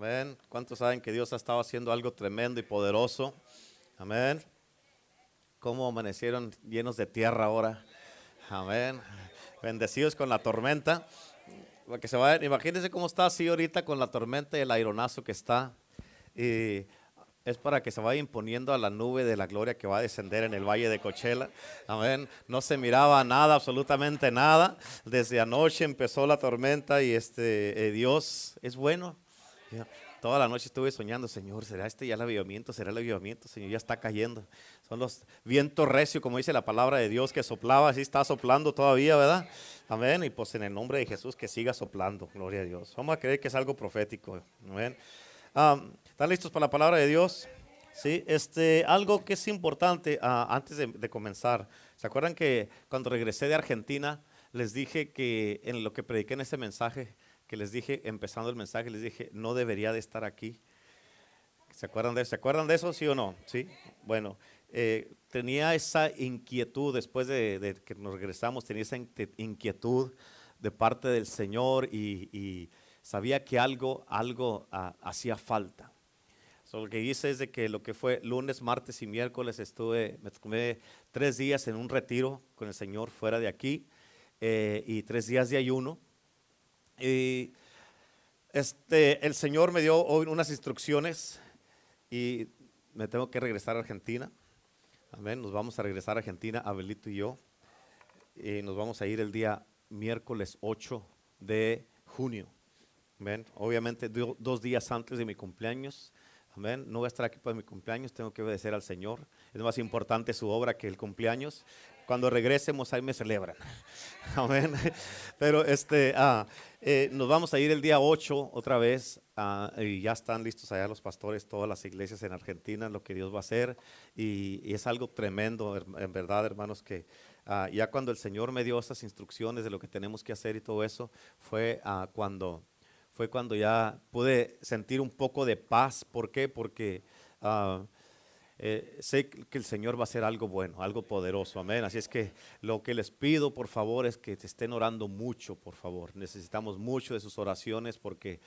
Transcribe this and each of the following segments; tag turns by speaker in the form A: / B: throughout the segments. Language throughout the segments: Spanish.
A: Amén. ¿Cuántos saben que Dios ha estado haciendo algo tremendo y poderoso? Amén. ¿Cómo amanecieron llenos de tierra ahora? Amén. Bendecidos con la tormenta. Se imagínense cómo está así ahorita con la tormenta y el aironazo que está. Y es para que se vaya imponiendo a la nube de la gloria que va a descender en el valle de Cochela. Amén. No se miraba nada, absolutamente nada. Desde anoche empezó la tormenta y este eh, Dios es bueno. Toda la noche estuve soñando, Señor, ¿será este ya el avivamiento? ¿Será el avivamiento? Señor, ya está cayendo. Son los vientos recios, como dice la palabra de Dios, que soplaba, así está soplando todavía, ¿verdad? Amén. Y pues en el nombre de Jesús que siga soplando, gloria a Dios. Vamos a creer que es algo profético. Amén. ¿Están listos para la palabra de Dios? Sí, este, algo que es importante ah, antes de, de comenzar. ¿Se acuerdan que cuando regresé de Argentina les dije que en lo que prediqué en ese mensaje, que les dije, empezando el mensaje, les dije, no debería de estar aquí. ¿Se acuerdan de? ¿Se acuerdan de eso, sí o no? Sí. Bueno, eh, tenía esa inquietud después de, que nos regresamos, tenía esa inquietud de parte del Señor y, sabía que algo, algo ah, hacía falta. So, lo que hice es de que lo que fue lunes, martes y miércoles estuve, me tomé tres días en un retiro con el Señor fuera de aquí eh, y tres días de ayuno. Y este, el Señor me dio hoy unas instrucciones y me tengo que regresar a Argentina. Amén. Nos vamos a regresar a Argentina, Abelito y yo. Y nos vamos a ir el día miércoles 8 de junio. Amén. Obviamente dos días antes de mi cumpleaños. Amén. No voy a estar aquí para mi cumpleaños, tengo que obedecer al Señor. Es más importante su obra que el cumpleaños. Cuando regresemos ahí me celebran. Amén. Pero este, ah, eh, nos vamos a ir el día 8 otra vez ah, y ya están listos allá los pastores, todas las iglesias en Argentina, lo que Dios va a hacer. Y, es algo tremendo, en verdad, hermanos, que ah, ya cuando el Señor me dio esas instrucciones de lo que tenemos que hacer y todo eso, fue cuando fue cuando ya pude sentir un poco de paz. ¿Por qué? Porque eh, sé que el Señor va a hacer algo bueno, algo poderoso, amén. Así es que lo que les pido, por favor, es que te estén orando mucho, por favor. Necesitamos mucho de sus oraciones porque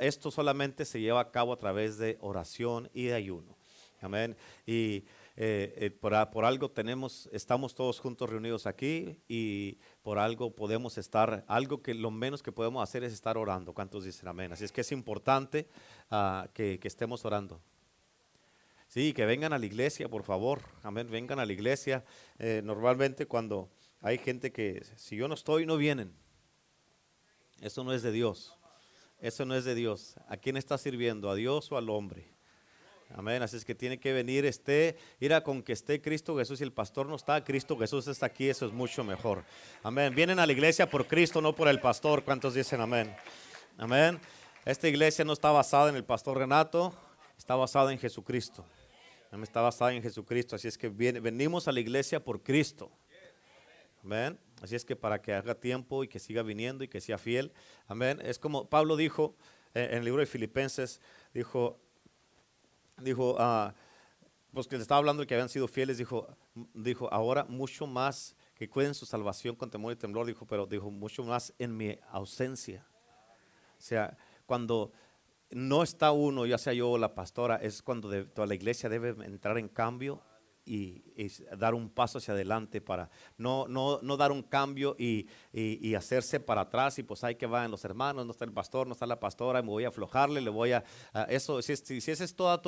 A: esto solamente se lleva a cabo a través de oración y de ayuno, amén. Y eh, eh, por, por, algo tenemos, estamos todos juntos reunidos aquí y por algo podemos estar, algo que lo menos que podemos hacer es estar orando. ¿Cuántos dicen amén? Así es que es importante ah, que estemos orando. Sí, que vengan a la iglesia, por favor. Amén, vengan a la iglesia. Eh, normalmente cuando hay gente que, si yo no estoy, no vienen. Eso no es de Dios. Eso no es de Dios. ¿A quién está sirviendo? ¿A Dios o al hombre? Amén. Así es que tiene que venir, esté, ir a con que esté Cristo Jesús y el pastor no está, Cristo Jesús está aquí, eso es mucho mejor. Amén. Vienen a la iglesia por Cristo, no por el pastor. ¿Cuántos dicen amén? Amén. Esta iglesia no está basada en el pastor Renato, está basada en Jesucristo está basada en Jesucristo. Así es que venimos a la iglesia por Cristo. Amén. Así es que para que haga tiempo y que siga viniendo y que sea fiel. Amén. Es como Pablo dijo eh, en el libro de Filipenses, dijo, dijo, ah, pues que le estaba hablando de que habían sido fieles, dijo, dijo, ahora mucho más que cuiden su salvación con temor y temblor, dijo, pero dijo, mucho más en mi ausencia. O sea, cuando no está uno, ya sea yo o la pastora, es cuando toda la iglesia debe entrar en cambio y, dar un paso hacia adelante para no, no, no dar un cambio y, hacerse para atrás y pues hay que van los hermanos, no está el pastor, no está la pastora, me voy a aflojarle, le voy a... eso, si, si, si, es toda,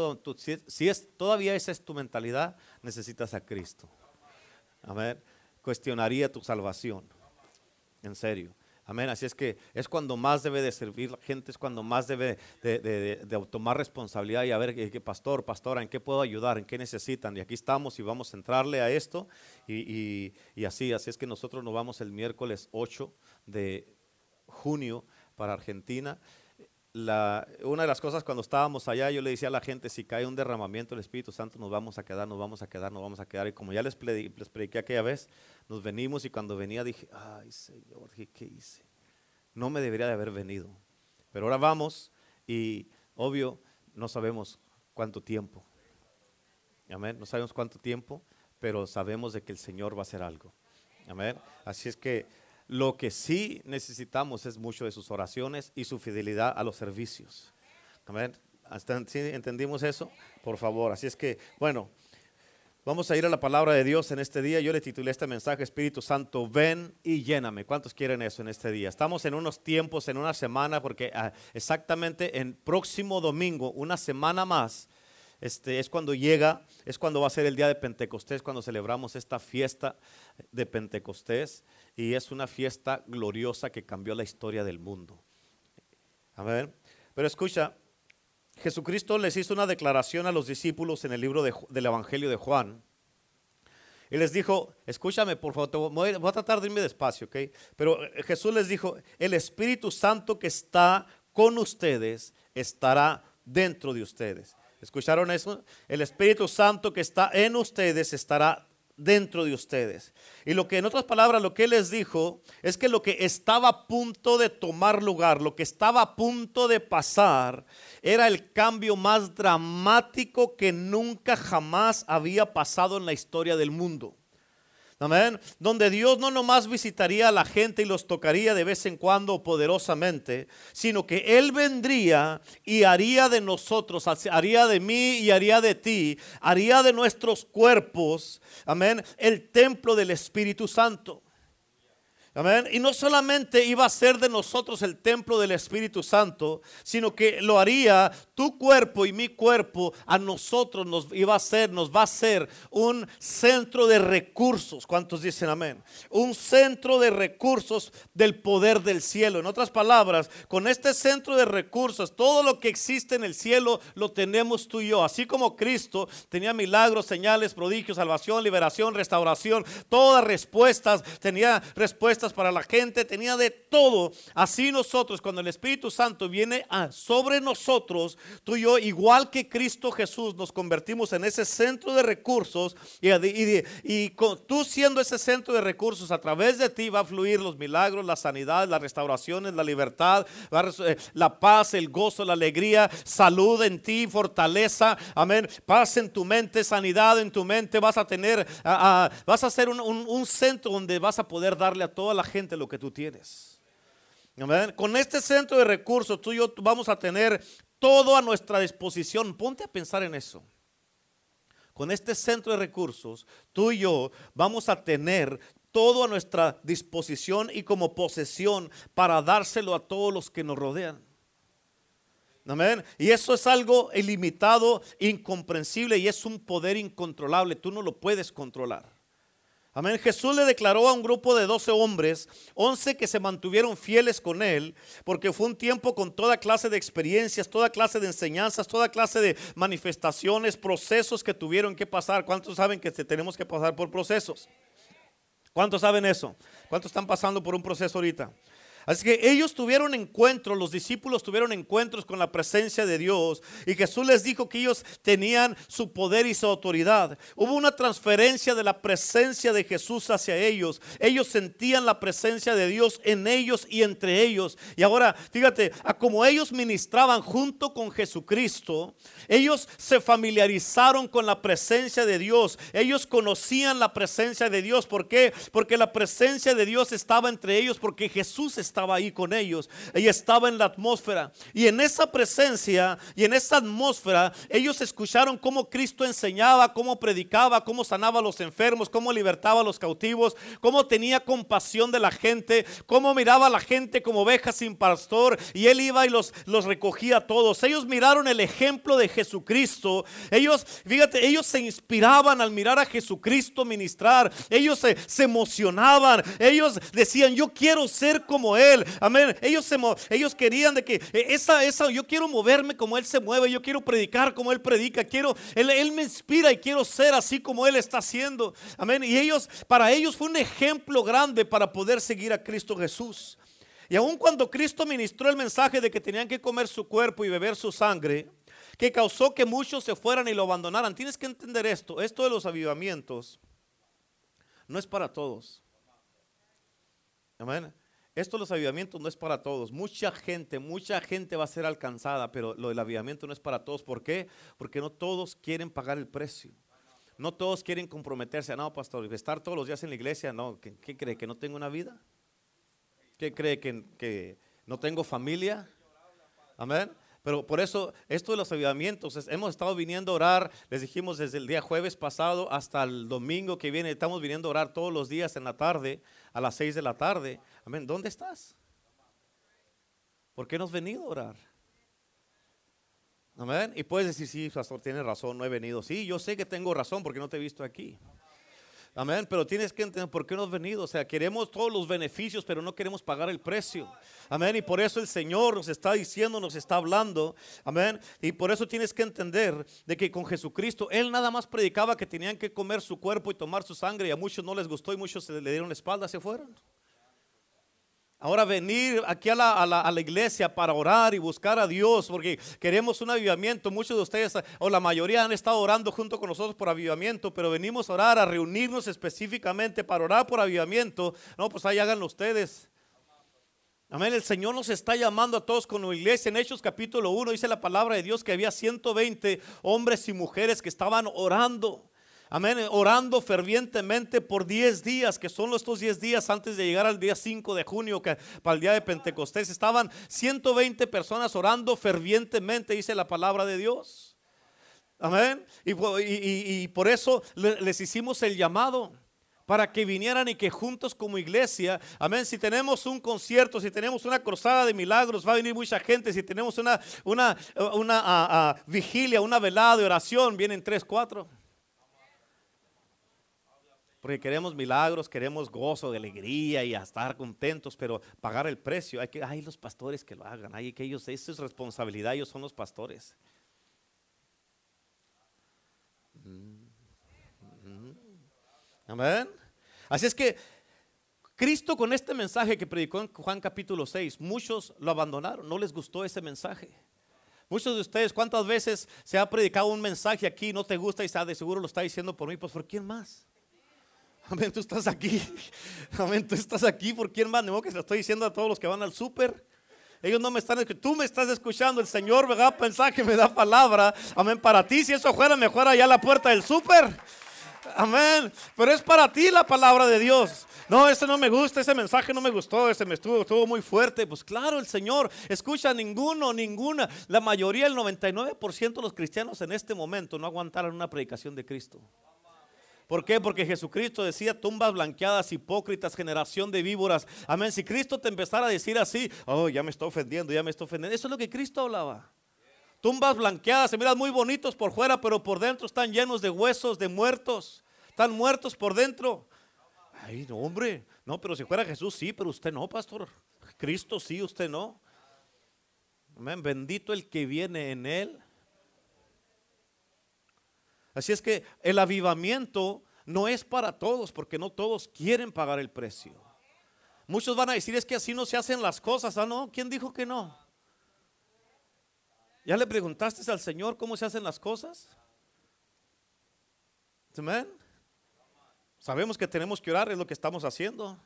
A: si, es, todavía esa es tu mentalidad, necesitas a Cristo. A ver, cuestionaría tu salvación, en serio. Amén. Así es que es cuando más debe de servir la gente, es cuando más debe de, tomar responsabilidad y a ver, eh, ¿qué, pastor, pastora, ¿en qué puedo ayudar? ¿En qué necesitan? Y aquí estamos y vamos a entrarle a esto. Y, así, así es que nosotros nos vamos el miércoles 8 de junio para Argentina. Una de las cosas cuando estábamos allá, yo le decía a la gente, si cae un derramamiento del Espíritu Santo, nos vamos a quedar, nos vamos a quedar, nos vamos a quedar. Y como ya les, les prediqué aquella vez, nos venimos y cuando venía dije, ay Señor, ¿qué hice? No me debería de haber venido. Pero ahora vamos y obvio no sabemos cuánto tiempo. Amén. No sabemos cuánto tiempo, pero sabemos de que el Señor va a hacer algo. Amén. Así es que lo que sí necesitamos es mucho de sus oraciones y su fidelidad a los servicios. Amén. ¿Sí entendimos eso? Por favor. Así es que, bueno, vamos a ir a la palabra de Dios en este día. Yo le titulé este mensaje, Espíritu Santo, ven y lléname. ¿Cuántos quieren eso en este día? Estamos en unos tiempos, en una semana, porque ah, exactamente en próximo domingo, una semana más, este, es cuando llega, es cuando va a ser el día de Pentecostés, cuando celebramos esta fiesta de Pentecostés. Y es una fiesta gloriosa que cambió la historia del mundo. Amén. Pero escucha, Jesucristo les hizo una declaración a los discípulos en el libro del Evangelio de Juan. Y les dijo, escúchame por favor, voy, a tratar de irme despacio, ¿ok? Pero eh, Jesús les dijo, el Espíritu Santo que está con ustedes estará dentro de ustedes. ¿Escucharon eso? El Espíritu Santo que está en ustedes estará dentro de ustedes. Y lo que en otras palabras, lo que él les dijo es que lo que estaba a punto de tomar lugar, lo que estaba a punto de pasar, era el cambio más dramático que nunca jamás había pasado en la historia del mundo. Amén. Donde Dios no nomás visitaría a la gente y los tocaría de vez en cuando poderosamente, sino que Él vendría y haría de nosotros, haría de mí y haría de ti, haría de nuestros cuerpos, amén, el templo del Espíritu Santo. Amén. Y no solamente iba a ser de nosotros el templo del Espíritu Santo, sino que lo haría tu cuerpo y mi cuerpo a nosotros nos iba a ser, nos va a ser un centro de recursos. ¿Cuántos dicen amén? Un centro de recursos del poder del cielo. En otras palabras, con este centro de recursos, todo lo que existe en el cielo lo tenemos tú y yo. Así como Cristo tenía milagros, señales, prodigios, salvación, liberación, restauración, todas respuestas, tenía respuestas para la gente, tenía de todo. Así nosotros, cuando el Espíritu Santo viene sobre nosotros, tú y yo, igual que Cristo Jesús, nos convertimos en ese centro de recursos y, y, tú siendo ese centro de recursos, a través de ti va a fluir los milagros, la sanidad, las restauraciones, la libertad, eh, la paz, el gozo, la alegría, salud en ti, fortaleza, amén, paz en tu mente, sanidad en tu mente, vas a tener, vas a ser un, un centro donde vas a poder darle a toda la gente lo que tú tienes. Con este centro de recursos, tú y yo vamos a tener todo a nuestra disposición. Ponte a pensar en eso. Con este centro de recursos, tú y yo vamos a tener todo a nuestra disposición y como posesión para dárselo a todos los que nos rodean. Amén. Y eso es algo ilimitado, incomprensible y es un poder incontrolable. Tú no lo puedes controlar. Amén. Jesús le declaró a un grupo de 12 hombres, 11 que se mantuvieron fieles con él, porque fue un tiempo con toda clase de experiencias, toda clase de enseñanzas, toda clase de manifestaciones, procesos que tuvieron que pasar. ¿Cuántos saben que tenemos que pasar por procesos? ¿Cuántos saben eso? ¿Cuántos están pasando por un proceso ahorita? Así que ellos tuvieron encuentros, los discípulos tuvieron encuentros con la presencia de Dios y Jesús les dijo que ellos tenían su poder y su autoridad. Hubo una transferencia de la presencia de Jesús hacia ellos. Ellos sentían la presencia de Dios en ellos y entre ellos. Y ahora, fíjate, a como ellos ministraban junto con Jesucristo, ellos se familiarizaron con la presencia de Dios. Ellos conocían la presencia de Dios. ¿Por qué? Porque la presencia de Dios estaba entre ellos porque Jesús estaba estaba ahí con ellos. Ella estaba en la atmósfera. Y en esa presencia y en esa atmósfera, ellos escucharon cómo Cristo enseñaba, cómo predicaba, cómo sanaba a los enfermos, cómo libertaba a los cautivos, cómo tenía compasión de la gente, cómo miraba a la gente como ovejas sin pastor. Y él iba y los, los recogía a todos. Ellos miraron el ejemplo de Jesucristo. Ellos, fíjate, ellos se inspiraban al mirar a Jesucristo ministrar. Ellos se, se emocionaban. Ellos decían, yo quiero ser como Él. Amén. Ellos, se, ellos querían de que eh, esa, esa, yo quiero moverme como Él se mueve, yo quiero predicar como Él predica, quiero, Él, él me inspira y quiero ser así como Él está haciendo. Amén. Y ellos, para ellos fue un ejemplo grande para poder seguir a Cristo Jesús. Y aun cuando Cristo ministró el mensaje de que tenían que comer su cuerpo y beber su sangre, que causó que muchos se fueran y lo abandonaran. Tienes que entender esto, esto de los avivamientos no es para todos. Amén. Esto los avivamientos no es para todos. Mucha gente, mucha gente va a ser alcanzada, pero lo del avivamiento no es para todos. ¿Por qué? Porque no todos quieren pagar el precio. No todos quieren comprometerse. No, pastor, estar todos los días en la iglesia, no. ¿Qué, cree? ¿Que no tengo una vida? ¿Qué cree? ¿Que, que no tengo familia? Amén. Pero por eso, esto de los avivamientos, hemos estado viniendo a orar, les dijimos desde el día jueves pasado hasta el domingo que viene, estamos viniendo a orar todos los días en la tarde, a las seis de la tarde. Amén. ¿Dónde estás? ¿Por qué no has venido a orar? Amén. Y puedes decir, sí, pastor, tiene razón, no he venido. Sí, yo sé que tengo razón porque no te he visto aquí. Amén, pero tienes que entender por qué no has venido. O sea, queremos todos los beneficios, pero no queremos pagar el precio. Amén, y por eso el Señor nos está diciendo, nos está hablando. Amén, y por eso tienes que entender de que con Jesucristo, Él nada más predicaba que tenían que comer su cuerpo y tomar su sangre, y a muchos no les gustó y muchos se le dieron la espalda, se fueron. Ahora venir aquí a la, iglesia para orar y buscar a Dios porque queremos un avivamiento. Muchos de ustedes o la mayoría han estado orando junto con nosotros por avivamiento, pero venimos a orar, a reunirnos específicamente para orar por avivamiento. No, pues ahí háganlo ustedes. Amén. El Señor nos está llamando a todos como iglesia. En Hechos capítulo 1 dice la palabra de Dios que había 120 hombres y mujeres que estaban orando. Amén, orando fervientemente por 10 días, que son estos 10 días antes de llegar al día 5 de junio, que para el día de Pentecostés estaban 120 personas orando fervientemente, dice la palabra de Dios. Amén. Y, por eso les hicimos el llamado para que vinieran y que juntos como iglesia, amén, si tenemos un concierto, si tenemos una cruzada de milagros, va a venir mucha gente, si tenemos una, una, una ah, ah, vigilia, una velada de oración, vienen tres, cuatro. Porque queremos milagros, queremos gozo, de alegría y estar contentos, pero pagar el precio, hay que, hay los pastores que lo hagan, hay que ellos, eso es responsabilidad, ellos son los pastores. Mm, mm. Amén. Así es que Cristo con este mensaje que predicó en Juan capítulo 6, muchos lo abandonaron, no les gustó ese mensaje. Muchos de ustedes, ¿cuántas veces se ha predicado un mensaje aquí, no te gusta y está de seguro lo está diciendo por mí? Pues por quién más? Amén, tú estás aquí. Amén, tú estás aquí. ¿Por quién más? que se lo estoy diciendo a todos los que van al súper. Ellos no me están escuchando. Tú me estás escuchando. El Señor me da pensar que me da palabra. Amén. Para ti, si eso fuera, mejor allá a la puerta del súper. Amén. Pero es para ti la palabra de Dios. No, ese no me gusta, ese mensaje no me gustó, ese me estuvo, estuvo muy fuerte. Pues claro, el Señor escucha ninguno, ninguna. La mayoría, el 99% de los cristianos en este momento no aguantaron una predicación de Cristo. ¿Por qué? Porque Jesucristo decía tumbas blanqueadas, hipócritas, generación de víboras. Amén. Si Cristo te empezara a decir así, oh, ya me está ofendiendo, ya me está ofendiendo. Eso es lo que Cristo hablaba. Tumbas blanqueadas, se miran muy bonitos por fuera, pero por dentro están llenos de huesos, de muertos. Están muertos por dentro. Ay, no, hombre. No, pero si fuera Jesús, sí, pero usted no, pastor. Cristo sí, usted no. Amén. Bendito el que viene en él. Así es que el avivamiento no es para todos, porque no todos quieren pagar el precio. Muchos van a decir, es que así no se hacen las cosas. Ah, no, ¿quién dijo que no? ¿Ya le preguntaste al Señor cómo se hacen las cosas? Amén. Sabemos que tenemos que orar, es lo que estamos haciendo.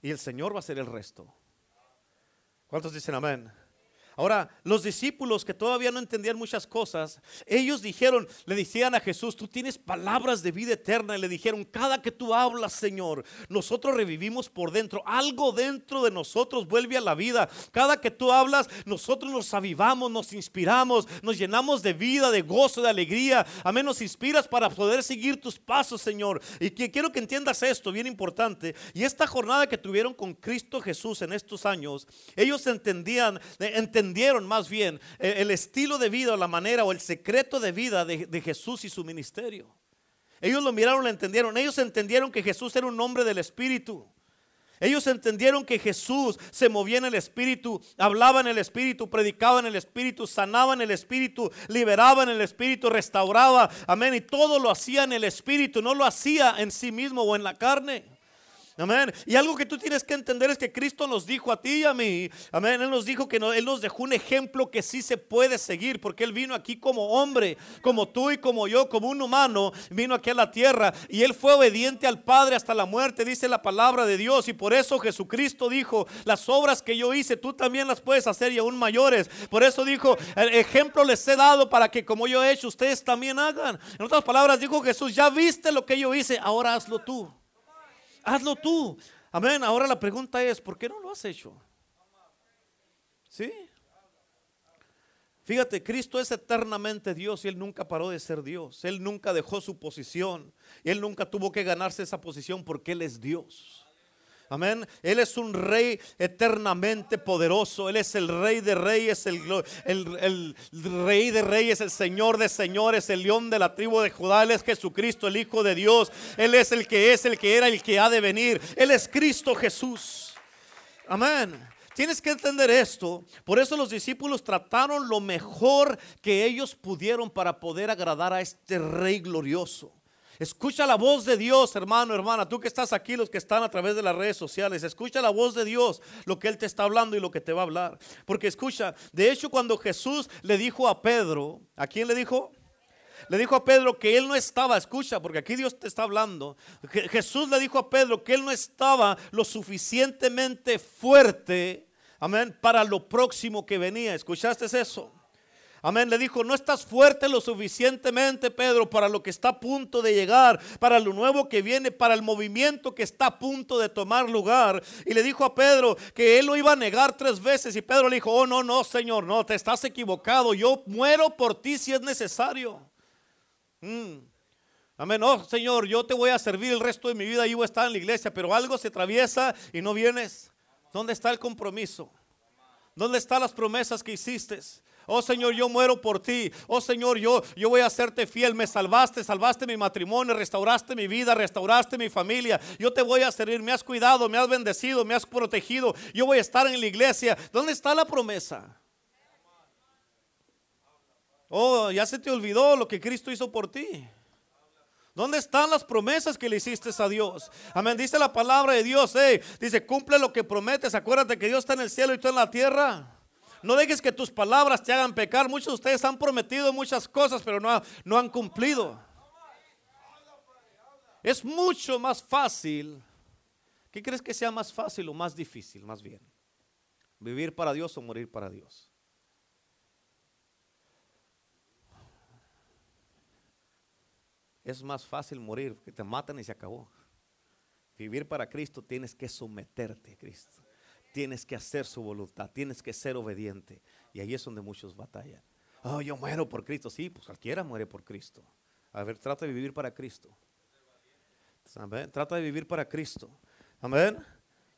A: Y el Señor va a hacer el resto. ¿Cuántos dicen amén? Ahora, los discípulos que todavía no entendían muchas cosas, ellos dijeron, le decían a Jesús, tú tienes palabras de vida eterna. Y le dijeron, cada que tú hablas, Señor, nosotros revivimos por dentro. Algo dentro de nosotros vuelve a la vida. Cada que tú hablas, nosotros nos avivamos, nos inspiramos, nos llenamos de vida, de gozo, de alegría. Amén, nos inspiras para poder seguir tus pasos, Señor. Y quiero que entiendas esto, bien importante. Y esta jornada que tuvieron con Cristo Jesús en estos años, ellos entendían, entendían entendieron más bien el, estilo de vida o la manera o el secreto de vida de, Jesús y su ministerio. Ellos lo miraron, lo entendieron. Ellos entendieron que Jesús era un hombre del Espíritu. Ellos entendieron que Jesús se movía en el Espíritu, hablaba en el Espíritu, predicaba en el Espíritu, sanaba en el Espíritu, liberaba en el Espíritu, restauraba. Amén. Y todo lo hacía en el Espíritu, no lo hacía en sí mismo o en la carne. Amén. Y algo que tú tienes que entender es que Cristo nos dijo a ti y a mí. Amén. Él nos dijo que Él nos dejó un ejemplo que sí se puede seguir. Porque Él vino aquí como hombre, como tú y como yo, como un humano. Vino aquí a la tierra. Y Él fue obediente al Padre hasta la muerte, dice la palabra de Dios. Y por eso Jesucristo dijo, las obras que yo hice, tú también las puedes hacer y aún mayores. Por eso dijo, el ejemplo les he dado para que como yo he hecho, ustedes también hagan. En otras palabras, dijo Jesús, ya viste lo que yo hice, ahora hazlo tú hazlo tú. Amén. Ahora la pregunta es, ¿por qué no lo has hecho? ¿Sí? Fíjate, Cristo es eternamente Dios y Él nunca paró de ser Dios. Él nunca dejó su posición. Él nunca tuvo que ganarse esa posición porque Él es Dios. Amén. Él es un rey eternamente poderoso. Él es el rey de reyes, el, rey de reyes, el señor de señores, el león de la tribu de Judá. Él es Jesucristo, el Hijo de Dios. Él es el que es, el que era, el que ha de venir. Él es Cristo Jesús. Amén. Tienes que entender esto. Por eso los discípulos trataron lo mejor que ellos pudieron para poder agradar a este rey glorioso. Escucha la voz de Dios, hermano, hermana. Tú que estás aquí, los que están a través de las redes sociales, escucha la voz de Dios, lo que Él te está hablando y lo que te va a hablar. Porque escucha, de hecho cuando Jesús le dijo a Pedro, ¿a quién le dijo? Le dijo a Pedro que él no estaba, escucha, porque aquí Dios te está hablando. Jesús le dijo a Pedro que él no estaba lo suficientemente fuerte, amén, para lo próximo que venía. ¿Escuchaste eso? Amén. Le dijo, no estás fuerte lo suficientemente, Pedro, para lo que está a punto de llegar, para lo nuevo que viene, para el movimiento que está a punto de tomar lugar. Y le dijo a Pedro que él lo iba a negar tres veces. Y Pedro le dijo, oh, no, no, Señor, no, te estás equivocado. Yo muero por ti si es necesario. Mm. Amén. Oh, Señor, yo te voy a servir el resto de mi vida y voy a estar en la iglesia, pero algo se atraviesa y no vienes. ¿Dónde está el compromiso? ¿Dónde están las promesas que hiciste? Oh Señor, yo muero por ti. Oh Señor, yo, yo voy a hacerte fiel. Me salvaste, salvaste mi matrimonio, restauraste mi vida, restauraste mi familia. Yo te voy a servir. Me has cuidado, me has bendecido, me has protegido. Yo voy a estar en la iglesia. ¿Dónde está la promesa? Oh, ya se te olvidó lo que Cristo hizo por ti. ¿Dónde están las promesas que le hiciste a Dios? Amén. Dice la palabra de Dios. dice, cumple lo que prometes. Acuérdate que Dios está en el cielo y tú en la tierra. No dejes que tus palabras te hagan pecar. Muchos de ustedes han prometido muchas cosas, pero no, no han cumplido. Es mucho más fácil. ¿Qué crees que sea más fácil o más difícil, más bien? ¿Vivir para Dios o morir para Dios? Es más fácil morir, que te matan y se acabó. Vivir para Cristo tienes que someterte a Cristo tienes que hacer su voluntad, tienes que ser obediente. Y ahí es donde muchos batallan. Oh, yo muero por Cristo. Sí, pues cualquiera muere por Cristo. A ver, trata de vivir para Cristo. Trata de vivir para Cristo. Amén.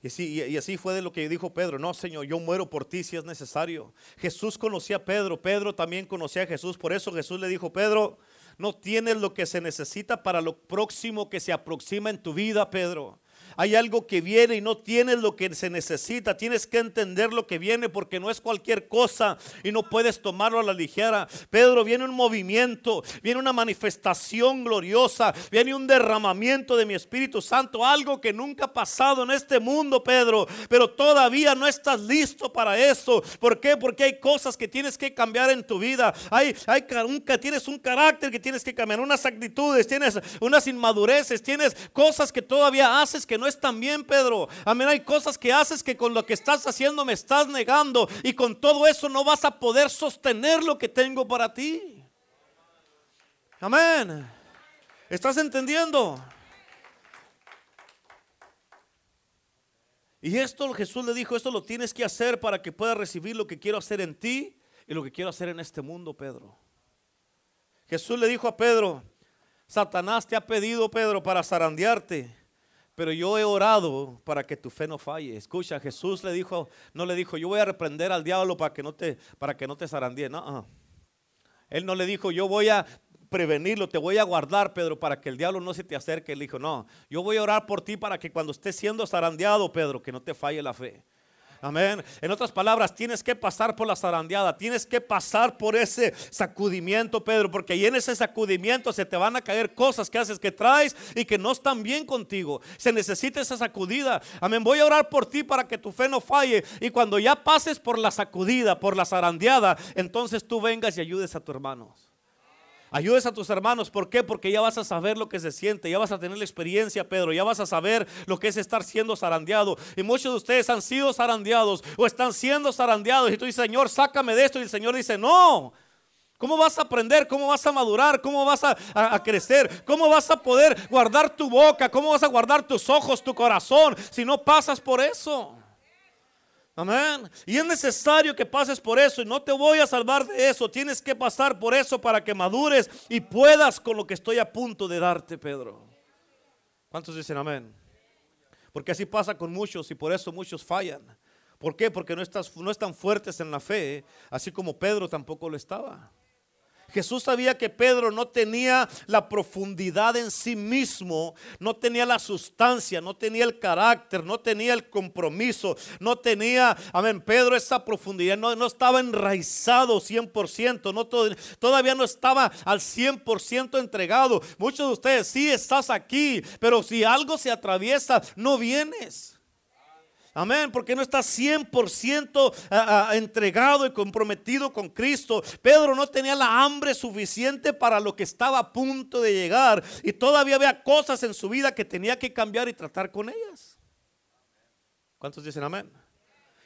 A: Y así, y así, fue de lo que dijo Pedro. No, Señor, yo muero por ti si es necesario. Jesús conocía a Pedro. Pedro también conocía a Jesús. Por eso Jesús le dijo, Pedro, no tienes lo que se necesita para lo próximo que se aproxima en tu vida, Pedro. Hay algo que viene y no tienes lo que se necesita. Tienes que entender lo que viene porque no es cualquier cosa y no puedes tomarlo a la ligera. Pedro, viene un movimiento, viene una manifestación gloriosa, viene un derramamiento de mi Espíritu Santo, algo que nunca ha pasado en este mundo, Pedro. Pero todavía no estás listo para eso. ¿Por qué? Porque hay cosas que tienes que cambiar en tu vida. Hay, hay tienes un carácter que tienes que cambiar, unas actitudes, tienes unas inmadureces, tienes cosas que todavía haces que no no es tan bien, Pedro. Amén, hay cosas que haces que con lo que estás haciendo me estás negando y con todo eso no vas a poder sostener lo que tengo para ti. Amén. ¿Estás entendiendo? Y esto Jesús le dijo, esto lo tienes que hacer para que puedas recibir lo que quiero hacer en ti y lo que quiero hacer en este mundo, Pedro. Jesús le dijo a Pedro, Satanás te ha pedido, Pedro, para zarandearte. Pero yo he orado para que tu fe no falle. Escucha, Jesús le dijo, no le dijo, yo voy a reprender al diablo para que no te, para que no te. No, él no le dijo, yo voy a prevenirlo, te voy a guardar, Pedro, para que el diablo no se te acerque. Él dijo, no, yo voy a orar por ti para que cuando estés siendo zarandeado, Pedro, que no te falle la fe. Amén. En otras palabras, tienes que pasar por la zarandeada, tienes que pasar por ese sacudimiento, Pedro, porque ahí en ese sacudimiento se te van a caer cosas que haces, que traes y que no están bien contigo. Se necesita esa sacudida. Amén. Voy a orar por ti para que tu fe no falle. Y cuando ya pases por la sacudida, por la zarandeada, entonces tú vengas y ayudes a tu hermano. Ayudes a tus hermanos. ¿Por qué? Porque ya vas a saber lo que se siente. Ya vas a tener la experiencia, Pedro. Ya vas a saber lo que es estar siendo zarandeado. Y muchos de ustedes han sido zarandeados o están siendo zarandeados. Y tú dices, Señor, sácame de esto. Y el Señor dice, no. ¿Cómo vas a aprender? ¿Cómo vas a madurar? ¿Cómo vas a, a, crecer? ¿Cómo vas a poder guardar tu boca? ¿Cómo vas a guardar tus ojos, tu corazón si no pasas por eso? Amén. Y es necesario que pases por eso. Y no te voy a salvar de eso. Tienes que pasar por eso para que madures y puedas con lo que estoy a punto de darte, Pedro. ¿Cuántos dicen amén? Porque así pasa con muchos y por eso muchos fallan. ¿Por qué? Porque no, estás, no están fuertes en la fe, así como Pedro tampoco lo estaba. Jesús sabía que Pedro no tenía la profundidad en sí mismo, no tenía la sustancia, no tenía el carácter, no tenía el compromiso, no tenía, amén, Pedro esa profundidad, no, no estaba enraizado 100%, no, todavía no estaba al 100% entregado. Muchos de ustedes sí estás aquí, pero si algo se atraviesa, no vienes. Amén, porque no está 100% ah, ah, entregado y comprometido con Cristo. Pedro no tenía la hambre suficiente para lo que estaba a punto de llegar y todavía había cosas en su vida que tenía que cambiar y tratar con ellas. ¿Cuántos dicen amén?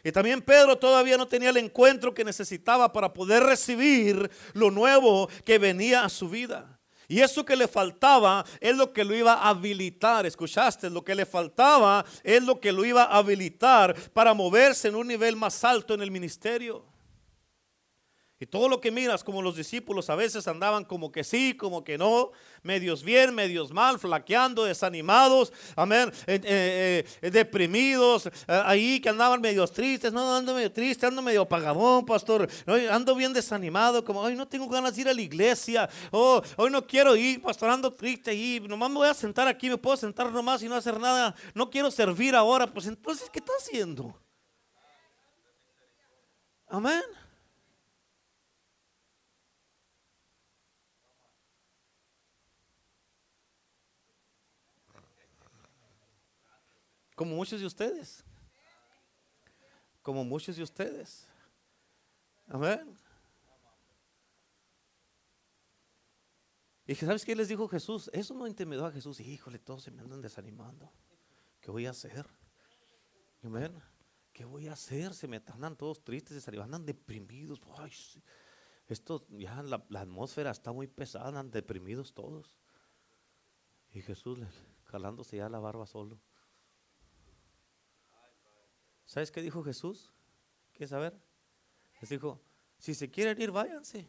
A: Y también Pedro todavía no tenía el encuentro que necesitaba para poder recibir lo nuevo que venía a su vida. Y eso que le faltaba es lo que lo iba a habilitar. ¿Escuchaste? Lo que le faltaba es lo que lo iba a habilitar para moverse en un nivel más alto en el ministerio. Y todo lo que miras, como los discípulos a veces andaban como que sí, como que no, medios bien, medios mal, flaqueando, desanimados, amén, eh, eh, eh, deprimidos, ahí que andaban medios tristes, no, ando medio triste, ando medio apagabón, pastor, ando bien desanimado, como, hoy no tengo ganas de ir a la iglesia, oh, hoy no quiero ir, pastor, ando triste y nomás me voy a sentar aquí, me puedo sentar nomás y no hacer nada, no quiero servir ahora, pues entonces, ¿qué está haciendo? Amén. Como muchos de ustedes. Como muchos de ustedes. Amén. Y ¿sabes qué les dijo Jesús? Eso no intimidó a Jesús. Híjole, todos se me andan desanimando. ¿Qué voy a hacer? Amén. ¿Qué voy a hacer? Se me andan todos tristes, desanimados, andan deprimidos. Ay, esto ya la, la, atmósfera está muy pesada, andan deprimidos todos. Y Jesús jalándose ya la barba solo. ¿Sabes qué dijo Jesús? ¿Quieres saber? Les dijo, si se quieren ir, váyanse.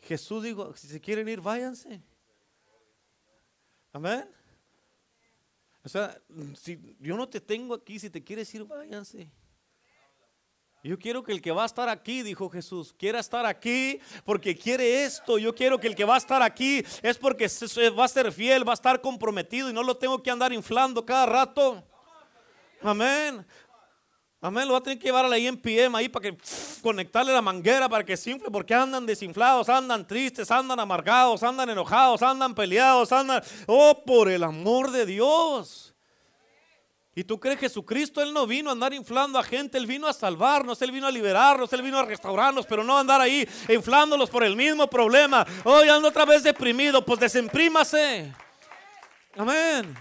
A: Jesús dijo, si se quieren ir, váyanse. Amén. O sea, si yo no te tengo aquí, si te quieres ir, váyanse. Yo quiero que el que va a estar aquí, dijo Jesús, quiera estar aquí porque quiere esto. Yo quiero que el que va a estar aquí es porque va a ser fiel, va a estar comprometido y no lo tengo que andar inflando cada rato. Amén. Amén, lo va a tener que llevar a la IMPM ahí para que conectarle la manguera para que se infle, porque andan desinflados, andan tristes, andan amargados, andan enojados, andan peleados, andan, oh, por el amor de Dios. ¿Y tú crees Jesucristo? Él no vino a andar inflando a gente, Él vino a salvarnos, Él vino a liberarnos, Él vino a restaurarnos, pero no a andar ahí inflándolos por el mismo problema. Hoy ando otra vez deprimido, pues desemprímase. Amén.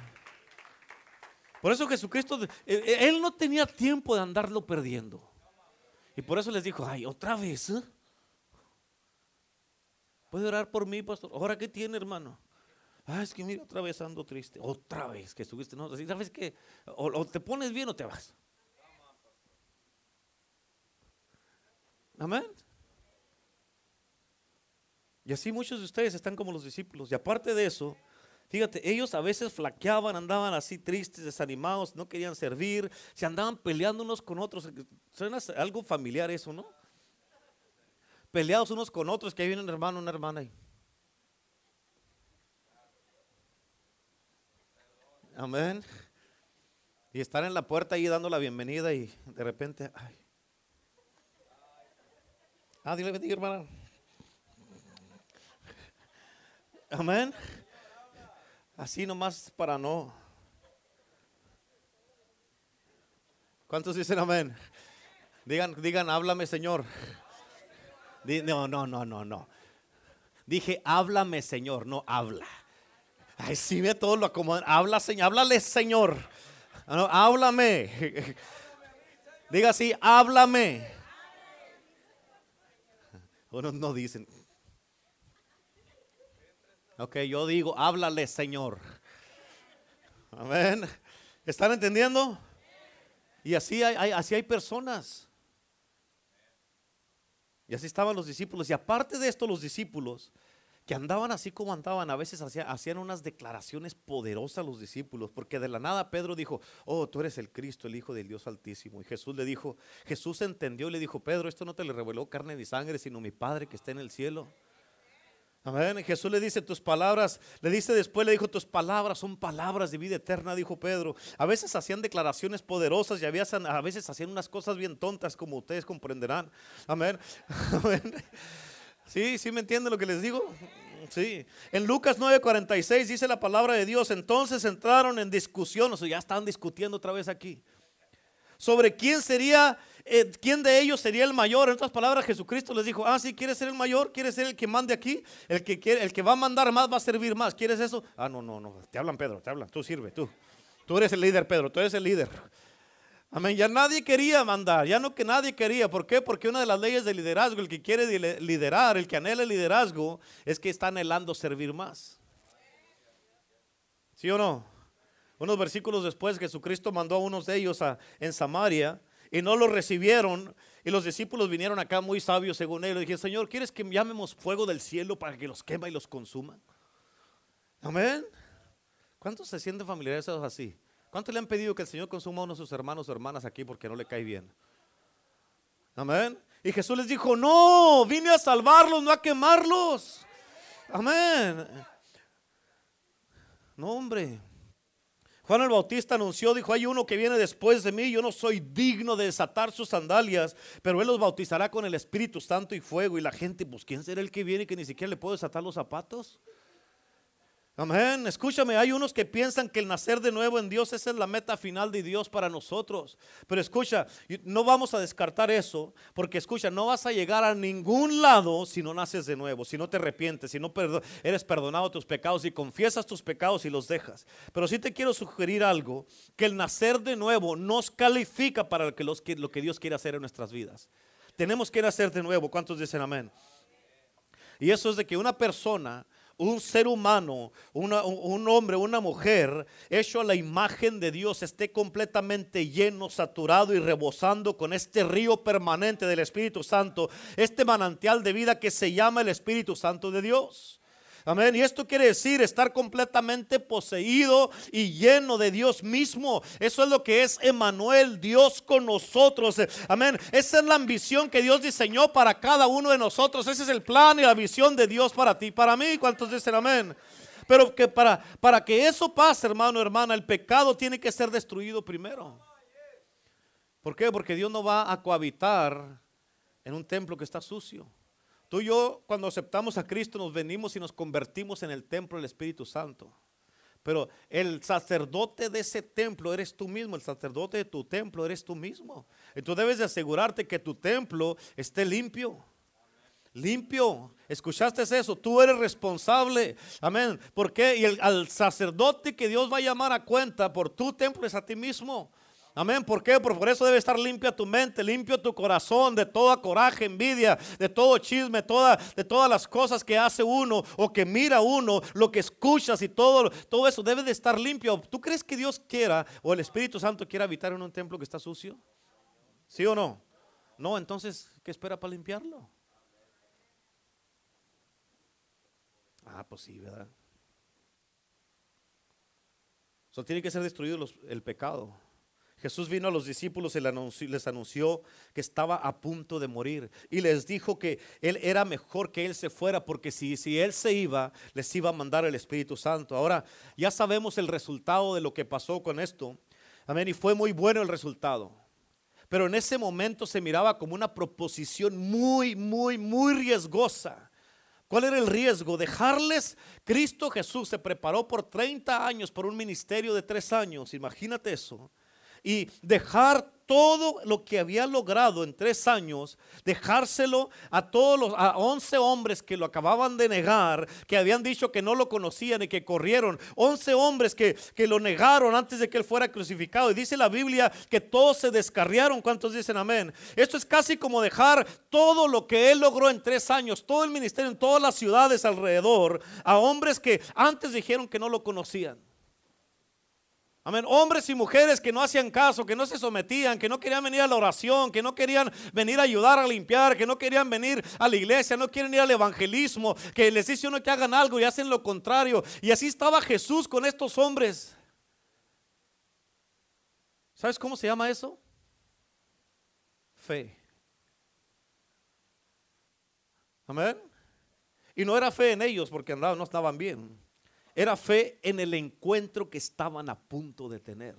A: Por eso Jesucristo, eh, eh, Él no tenía tiempo de andarlo perdiendo. Y por eso les dijo, ay, otra vez. ¿eh? ¿Puede orar por mí, pastor? ¿Ahora qué tiene, hermano? Ah, es que mira, otra vez ando triste. Otra vez que estuviste. No, ¿sabes qué? O, te pones bien o te vas. Amén. Y así muchos de ustedes están como los discípulos. Y aparte de eso, fíjate, ellos a veces flaqueaban, andaban así tristes, desanimados, no querían servir, se andaban peleando unos con otros. Suena algo familiar eso, ¿no? Peleados unos con otros, que hay viene un hermano, una hermana ahí. Amén. Y estar en la puerta ahí dando la bienvenida y de repente, ay. Ah, dile bendiga, hermana. Amén. Así nomás para no. ¿Cuántos dicen amén? Digan, digan, háblame, Señor. No, no, no, no, no. Dije, háblame, Señor, no habla. Ay, sí, ve todo lo acomodan. Habla, Señor. Háblale, Señor. Ah, háblame. Diga así, háblame. Unos no dicen. Ok, yo digo, háblale, Señor. Amén. ¿Están entendiendo? Y así hay, así hay personas. Y así estaban los discípulos. Y aparte de esto, los discípulos que andaban así como andaban, a veces hacían, unas declaraciones poderosas los discípulos, porque de la nada Pedro dijo, oh, tú eres el Cristo, el Hijo del Dios Altísimo. Y Jesús le dijo, Jesús entendió y le dijo, Pedro, esto no te le reveló carne ni sangre, sino mi Padre que está en el cielo. Amén. Jesús le dice tus palabras, le dice después, le dijo tus palabras son palabras de vida eterna, dijo Pedro. A veces hacían declaraciones poderosas y a veces hacían unas cosas bien tontas como ustedes comprenderán. Amén. Amén. Sí, sí me entiende lo que les digo. Sí. En Lucas 9:46 dice la palabra de Dios. Entonces entraron en discusión, o sea, ya están discutiendo otra vez aquí. Sobre quién sería, eh, quién de ellos sería el mayor. En otras palabras, Jesucristo les dijo: Ah, sí, ¿quieres ser el mayor? ¿Quieres ser el que mande aquí? El que, quiere, el que va a mandar más va a servir más. ¿Quieres eso? Ah, no, no, no. Te hablan, Pedro, te hablan. Tú sirve, tú. Tú eres el líder, Pedro. Tú eres el líder. Amén. Ya nadie quería mandar, ya no que nadie quería. ¿Por qué? Porque una de las leyes de liderazgo, el que quiere liderar, el que anhela el liderazgo, es que está anhelando servir más. ¿Sí o no? Unos versículos después, Jesucristo mandó a unos de ellos a, en Samaria y no los recibieron. Y los discípulos vinieron acá muy sabios según él. Y dije, Señor, ¿quieres que llamemos fuego del cielo para que los quema y los consuma? Amén. ¿Cuántos se sienten familiarizados así? ¿Cuántos le han pedido que el Señor consuma a uno de sus hermanos o hermanas aquí porque no le cae bien? Amén. Y Jesús les dijo, no, vine a salvarlos, no a quemarlos. Amén. No, hombre. Juan el Bautista anunció, dijo, hay uno que viene después de mí, yo no soy digno de desatar sus sandalias, pero él los bautizará con el Espíritu Santo y fuego. Y la gente, pues, ¿quién será el que viene que ni siquiera le puede desatar los zapatos? Amén. Escúchame, hay unos que piensan que el nacer de nuevo en Dios esa es la meta final de Dios para nosotros. Pero escucha, no vamos a descartar eso, porque escucha, no vas a llegar a ningún lado si no naces de nuevo, si no te arrepientes, si no eres perdonado tus pecados y confiesas tus pecados y los dejas. Pero sí te quiero sugerir algo, que el nacer de nuevo nos califica para lo que, lo que Dios quiere hacer en nuestras vidas. Tenemos que nacer de nuevo. ¿Cuántos dicen amén? Y eso es de que una persona un ser humano, un hombre, una mujer, hecho a la imagen de Dios, esté completamente lleno, saturado y rebosando con este río permanente del Espíritu Santo, este manantial de vida que se llama el Espíritu Santo de Dios. Amén. Y esto quiere decir estar completamente poseído y lleno de Dios mismo. Eso es lo que es Emanuel, Dios con nosotros. Amén. Esa es la ambición que Dios diseñó para cada uno de nosotros. Ese es el plan y la visión de Dios para ti, para mí. ¿Cuántos dicen amén? Pero que para, para que eso pase, hermano, hermana, el pecado tiene que ser destruido primero. ¿Por qué? Porque Dios no va a cohabitar en un templo que está sucio. Tú y yo, cuando aceptamos a Cristo, nos venimos y nos convertimos en el templo del Espíritu Santo. Pero el sacerdote de ese templo eres tú mismo, el sacerdote de tu templo eres tú mismo. Tú debes de asegurarte que tu templo esté limpio. Limpio. ¿Escuchaste eso? Tú eres responsable. Amén. ¿Por qué? Y el, al sacerdote que Dios va a llamar a cuenta por tu templo es a ti mismo. Amén. ¿Por qué? Por, eso debe estar limpia tu mente, limpio tu corazón de toda coraje, envidia, de todo chisme, de todas las cosas que hace uno o que mira uno, lo que escuchas y todo, todo eso debe de estar limpio. ¿Tú crees que Dios quiera o el Espíritu Santo quiera habitar en un templo que está sucio? ¿Sí o no? No, entonces, ¿qué espera para limpiarlo? Ah, pues sí, ¿verdad? So, tiene que ser destruido el pecado. Jesús vino a los discípulos y les anunció que estaba a punto de morir. Y les dijo que él era mejor que él se fuera porque si, si él se iba, les iba a mandar el Espíritu Santo. Ahora ya sabemos el resultado de lo que pasó con esto. Amén. Y fue muy bueno el resultado. Pero en ese momento se miraba como una proposición muy, muy, muy riesgosa. ¿Cuál era el riesgo? Dejarles, Cristo Jesús se preparó por 30 años por un ministerio de tres años, imagínate eso y dejar todo lo que había logrado en tres años, dejárselo a todos los, a 11 hombres que lo acababan de negar, que habían dicho que no lo conocían y que corrieron, 11 hombres que, que lo negaron antes de que él fuera crucificado. Y dice la Biblia que todos se descarriaron. ¿Cuántos dicen amén? Esto es casi como dejar todo lo que él logró en tres años, todo el ministerio en todas las ciudades alrededor, a hombres que antes dijeron que no lo conocían. Amén. Hombres y mujeres que no hacían caso, que no se sometían, que no querían venir a la oración, que no querían venir a ayudar a limpiar, que no querían venir a la iglesia, no quieren ir al evangelismo, que les dice uno que hagan algo y hacen lo contrario. Y así estaba Jesús con estos hombres. ¿Sabes cómo se llama eso? Fe. Amén. Y no era fe en ellos porque no estaban bien. Era fe en el encuentro que estaban a punto de tener.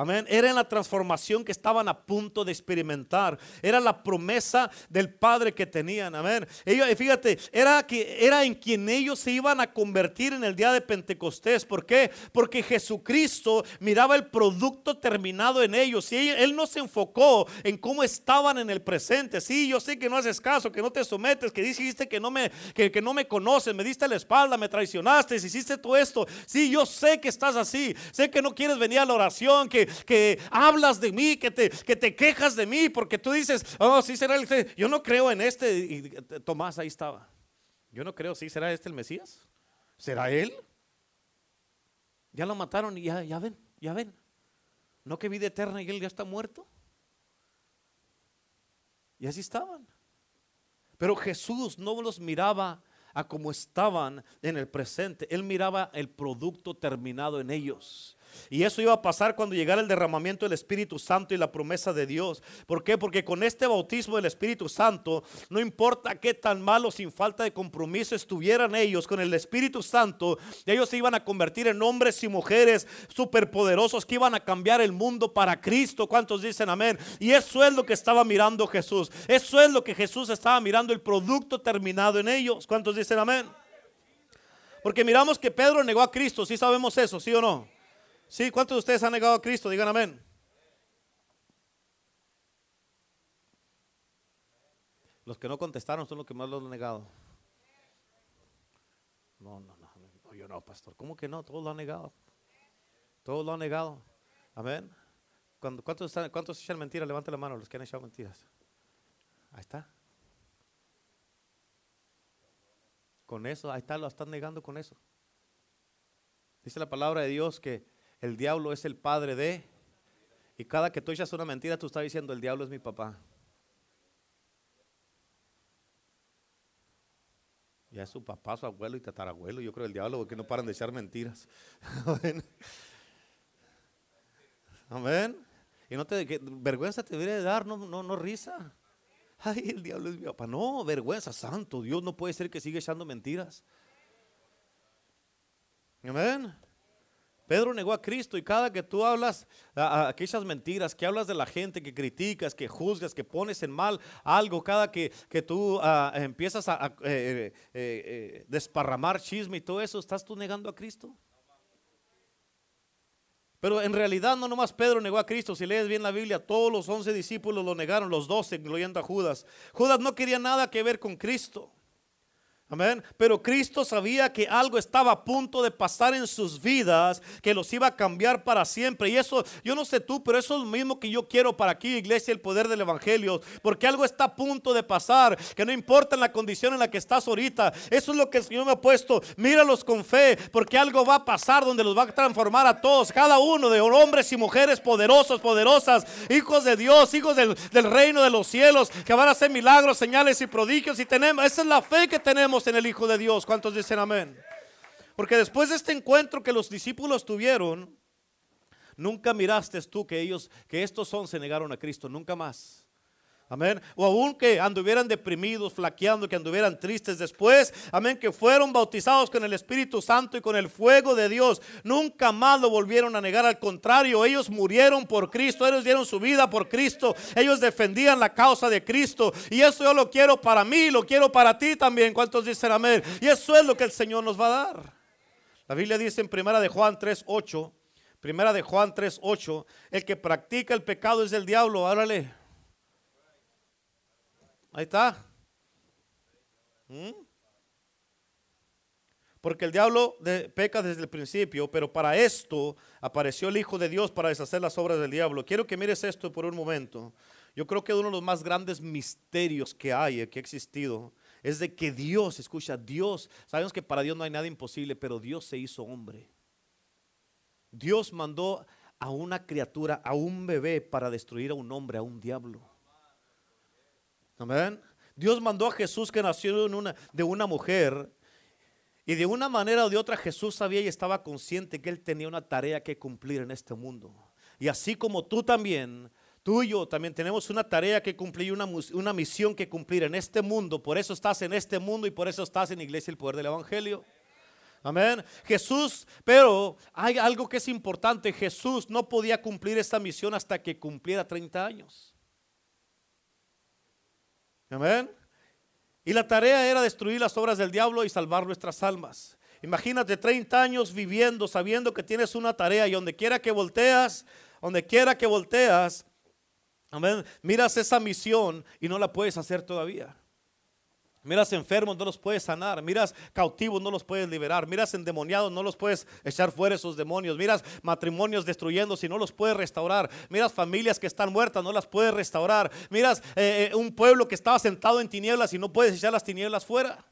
A: Amén. Era la transformación que estaban a punto de experimentar. Era la promesa del Padre que tenían. Amén. Ellos, fíjate, era, que, era en quien ellos se iban a convertir en el día de Pentecostés. ¿Por qué? Porque Jesucristo miraba el producto terminado en ellos. Y él, no se enfocó en cómo estaban en el presente. Sí, yo sé que no haces caso, que no te sometes, que dijiste que no me, que no me conoces, me diste la espalda, me traicionaste, hiciste todo esto. Sí, yo sé que estás así. Sé que no quieres venir a la oración, que que, hablas de mí, que te, que te quejas de mí, porque tú dices, oh, sí será el, yo no creo en este. Y Tomás ahí estaba. Yo no creo, sí será este el Mesías. ¿Será él? Ya lo mataron y ya, ya ven, ya ven. No que vida eterna y él ya está muerto. Y así estaban. Pero Jesús no los miraba a como estaban en el presente. Él miraba el producto terminado en ellos. Y eso iba a pasar cuando llegara el derramamiento del Espíritu Santo y la promesa de Dios. ¿Por qué? Porque con este bautismo del Espíritu Santo, no importa qué tan malos sin falta de compromiso estuvieran ellos con el Espíritu Santo, ellos se iban a convertir en hombres y mujeres superpoderosos que iban a cambiar el mundo para Cristo. ¿Cuántos dicen amén? Y eso es lo que estaba mirando Jesús. Eso es lo que Jesús estaba mirando, el producto terminado en ellos. ¿Cuántos dicen amén? Porque miramos que Pedro negó a Cristo, si sabemos eso, ¿sí o no? Sí, ¿cuántos de ustedes han negado a Cristo? Digan amén. Los que no contestaron son los que más lo han negado. No, no, no, yo no, pastor. ¿Cómo que no? Todos lo han negado. Todos lo han negado. Amén. ¿Cuántos, ¿Cuántos echan mentiras? Levante la mano los que han echado mentiras. Ahí está. Con eso, ahí está, lo están negando con eso. Dice la palabra de Dios que el diablo es el padre de... Y cada que tú echas una mentira, tú estás diciendo, el diablo es mi papá. Ya es su papá, su abuelo y tatarabuelo. Yo creo el diablo porque no paran de echar mentiras. Amén. Y no te vergüenza te debería de dar, no, no, no risa. Ay, el diablo es mi papá. No, vergüenza, santo. Dios no puede ser que siga echando mentiras. Amén. Pedro negó a Cristo y cada que tú hablas aquellas mentiras, que hablas de la gente, que criticas, que juzgas, que pones en mal algo, cada que, que tú empiezas a, eh, eh, eh, desparramar chisme y todo eso, ¿estás tú negando a Cristo? Pero en realidad no nomás Pedro negó a Cristo, si lees bien la Biblia, todos los once discípulos lo negaron, los doce, incluyendo a Judas. Judas no quería nada que ver con Cristo. Amén. Pero Cristo sabía que algo estaba a punto de pasar en sus vidas, que los iba a cambiar para siempre. Y eso, yo no sé tú, pero eso es lo mismo que yo quiero para aquí, iglesia, el poder del Evangelio. Porque algo está a punto de pasar, que no importa la condición en la que estás ahorita. Eso es lo que el Señor me ha puesto. Míralos con fe, porque algo va a pasar donde los va a transformar a todos, cada uno de hombres y mujeres poderosos, poderosas, hijos de Dios, hijos del, del reino de los cielos, que van a hacer milagros, señales y prodigios. Y tenemos, esa es la fe que tenemos en el Hijo de Dios. ¿Cuántos dicen amén? Porque después de este encuentro que los discípulos tuvieron, nunca miraste tú que ellos, que estos son, se negaron a Cristo, nunca más. Amén. O aún que anduvieran deprimidos, flaqueando, que anduvieran tristes después. Amén. Que fueron bautizados con el Espíritu Santo y con el fuego de Dios. Nunca más lo volvieron a negar. Al contrario, ellos murieron por Cristo. Ellos dieron su vida por Cristo. Ellos defendían la causa de Cristo. Y eso yo lo quiero para mí, lo quiero para ti también. ¿Cuántos dicen amén? Y eso es lo que el Señor nos va a dar. La Biblia dice en primera de Juan 3.8. Primera de Juan 3.8. El que practica el pecado es el diablo. Árale. Ahí está. ¿Mm? Porque el diablo peca desde el principio, pero para esto apareció el Hijo de Dios para deshacer las obras del diablo. Quiero que mires esto por un momento. Yo creo que uno de los más grandes misterios que hay, que ha existido, es de que Dios, escucha, Dios, sabemos que para Dios no hay nada imposible, pero Dios se hizo hombre. Dios mandó a una criatura, a un bebé para destruir a un hombre, a un diablo. Amén. Dios mandó a Jesús que nació de una mujer y de una manera o de otra Jesús sabía y estaba consciente que él tenía una tarea que cumplir en este mundo. Y así como tú también, tú y yo también tenemos una tarea que cumplir, una, una misión que cumplir en este mundo. Por eso estás en este mundo y por eso estás en Iglesia el Poder del Evangelio. Amén. Jesús, pero hay algo que es importante. Jesús no podía cumplir esta misión hasta que cumpliera 30 años. Amén. Y la tarea era destruir las obras del diablo y salvar nuestras almas. Imagínate 30 años viviendo sabiendo que tienes una tarea y donde quiera que volteas, donde quiera que volteas, amén, miras esa misión y no la puedes hacer todavía. Miras enfermos, no los puedes sanar. Miras cautivos, no los puedes liberar. Miras endemoniados, no los puedes echar fuera esos demonios. Miras matrimonios destruyéndose, no los puedes restaurar. Miras familias que están muertas, no las puedes restaurar. Miras eh, eh, un pueblo que estaba sentado en tinieblas y no puedes echar las tinieblas fuera.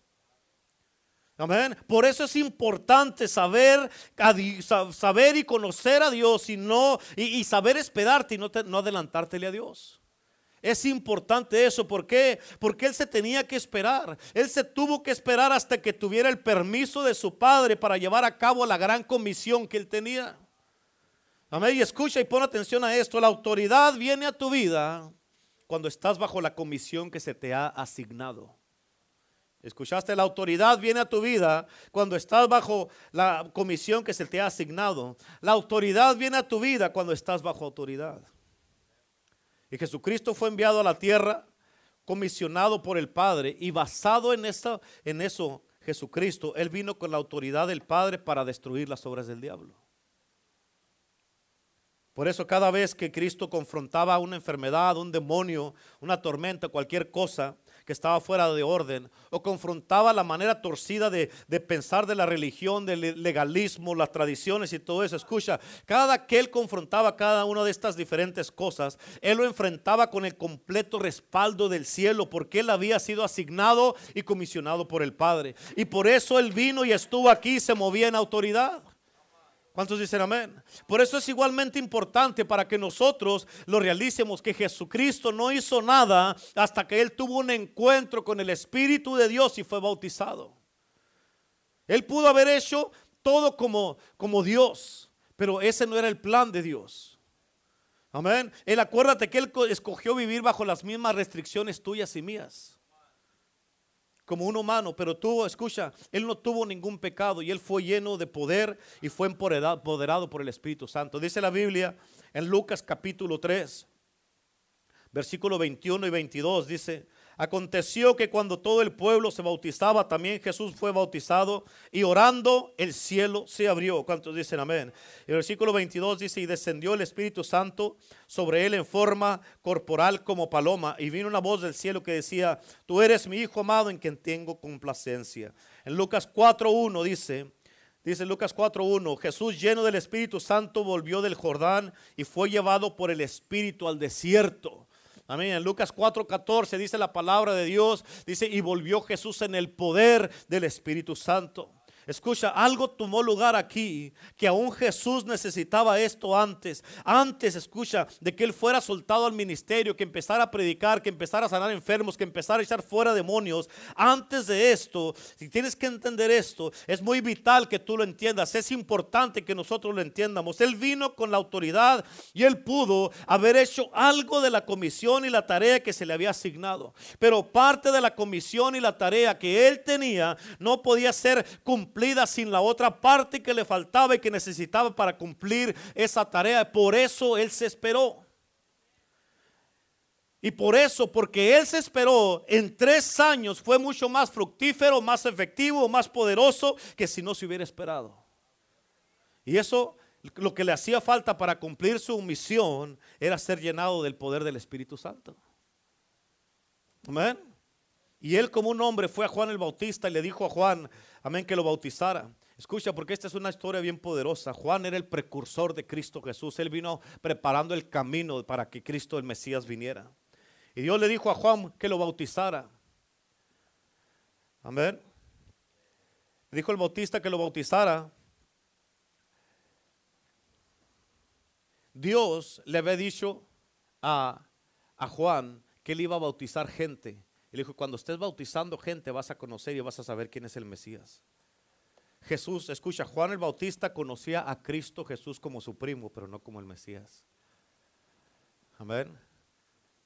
A: Amén. Por eso es importante saber, saber y conocer a Dios y, no, y, saber esperarte y no, no adelantártele a Dios. Es importante eso. ¿Por qué? Porque él se tenía que esperar. Él se tuvo que esperar hasta que tuviera el permiso de su padre para llevar a cabo la gran comisión que él tenía. Amén. Y escucha y pon atención a esto. La autoridad viene a tu vida cuando estás bajo la comisión que se te ha asignado. ¿Escuchaste? La autoridad viene a tu vida cuando estás bajo la comisión que se te ha asignado. La autoridad viene a tu vida cuando estás bajo autoridad. Y Jesucristo fue enviado a la tierra, comisionado por el Padre, y basado en, en eso, Jesucristo, Él vino con la autoridad del Padre para destruir las obras del diablo. Por eso cada vez que Cristo confrontaba una enfermedad, un demonio, una tormenta, cualquier cosa, que estaba fuera de orden o confrontaba la manera torcida de, pensar de la religión, del legalismo, las tradiciones y todo eso. Escucha, cada que él confrontaba cada una de estas diferentes cosas, él lo enfrentaba con el completo respaldo del cielo porque él había sido asignado y comisionado por el Padre. Y por eso él vino y estuvo aquí y se movía en autoridad. ¿Cuántos dicen amén? Por eso es igualmente importante para que nosotros lo realicemos que Jesucristo no hizo nada hasta que Él tuvo un encuentro con el Espíritu de Dios y fue bautizado. Él pudo haber hecho todo como, como Dios, pero ese no era el plan de Dios. Amén. Él acuérdate que Él escogió vivir bajo las mismas restricciones tuyas y mías como un humano, pero tuvo, escucha, él no tuvo ningún pecado y él fue lleno de poder y fue empoderado por el Espíritu Santo. Dice la Biblia en Lucas capítulo 3, versículo 21 y 22, dice, Aconteció que cuando todo el pueblo se bautizaba, también Jesús fue bautizado y orando el cielo se abrió. ¿Cuántos dicen amén? El versículo 22 dice, y descendió el Espíritu Santo sobre él en forma corporal como paloma. Y vino una voz del cielo que decía, tú eres mi Hijo amado en quien tengo complacencia. En Lucas 4.1 dice, Dice Lucas 4.1, Jesús lleno del Espíritu Santo volvió del Jordán y fue llevado por el Espíritu al desierto Amén. En Lucas 4:14 dice la palabra de Dios, dice, y volvió Jesús en el poder del Espíritu Santo. Escucha, algo tomó lugar aquí que aún Jesús necesitaba esto antes. Antes, escucha, de que Él fuera soltado al ministerio, que empezara a predicar, que empezara a sanar enfermos, que empezara a echar fuera demonios. Antes de esto, si tienes que entender esto, es muy vital que tú lo entiendas. Es importante que nosotros lo entiendamos. Él vino con la autoridad y Él pudo haber hecho algo de la comisión y la tarea que se le había asignado. Pero parte de la comisión y la tarea que Él tenía no podía ser cumplida sin la otra parte que le faltaba y que necesitaba para cumplir esa tarea. Por eso Él se esperó. Y por eso, porque Él se esperó, en tres años fue mucho más fructífero, más efectivo, más poderoso que si no se hubiera esperado. Y eso, lo que le hacía falta para cumplir su misión, era ser llenado del poder del Espíritu Santo. Amén. Y él como un hombre fue a Juan el Bautista y le dijo a Juan, amén, que lo bautizara. Escucha, porque esta es una historia bien poderosa. Juan era el precursor de Cristo Jesús. Él vino preparando el camino para que Cristo el Mesías viniera. Y Dios le dijo a Juan que lo bautizara. Amén. Dijo el bautista que lo bautizara. Dios le había dicho a, a Juan que él iba a bautizar gente. Y le dijo, cuando estés bautizando gente vas a conocer y vas a saber quién es el Mesías. Jesús, escucha, Juan el Bautista conocía a Cristo Jesús como su primo, pero no como el Mesías. Amén.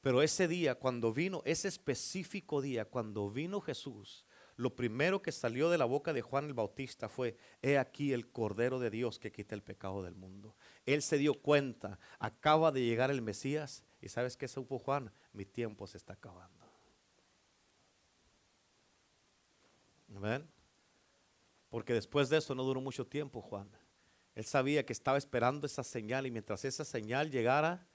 A: Pero ese día, cuando vino, ese específico día, cuando vino Jesús, lo primero que salió de la boca de Juan el Bautista fue, he aquí el Cordero de Dios que quita el pecado del mundo. Él se dio cuenta, acaba de llegar el Mesías, y ¿sabes qué supo Juan? Mi tiempo se está acabando. Porque después de eso no duró mucho tiempo Juan. Él sabía que estaba esperando esa señal y mientras esa señal llegara,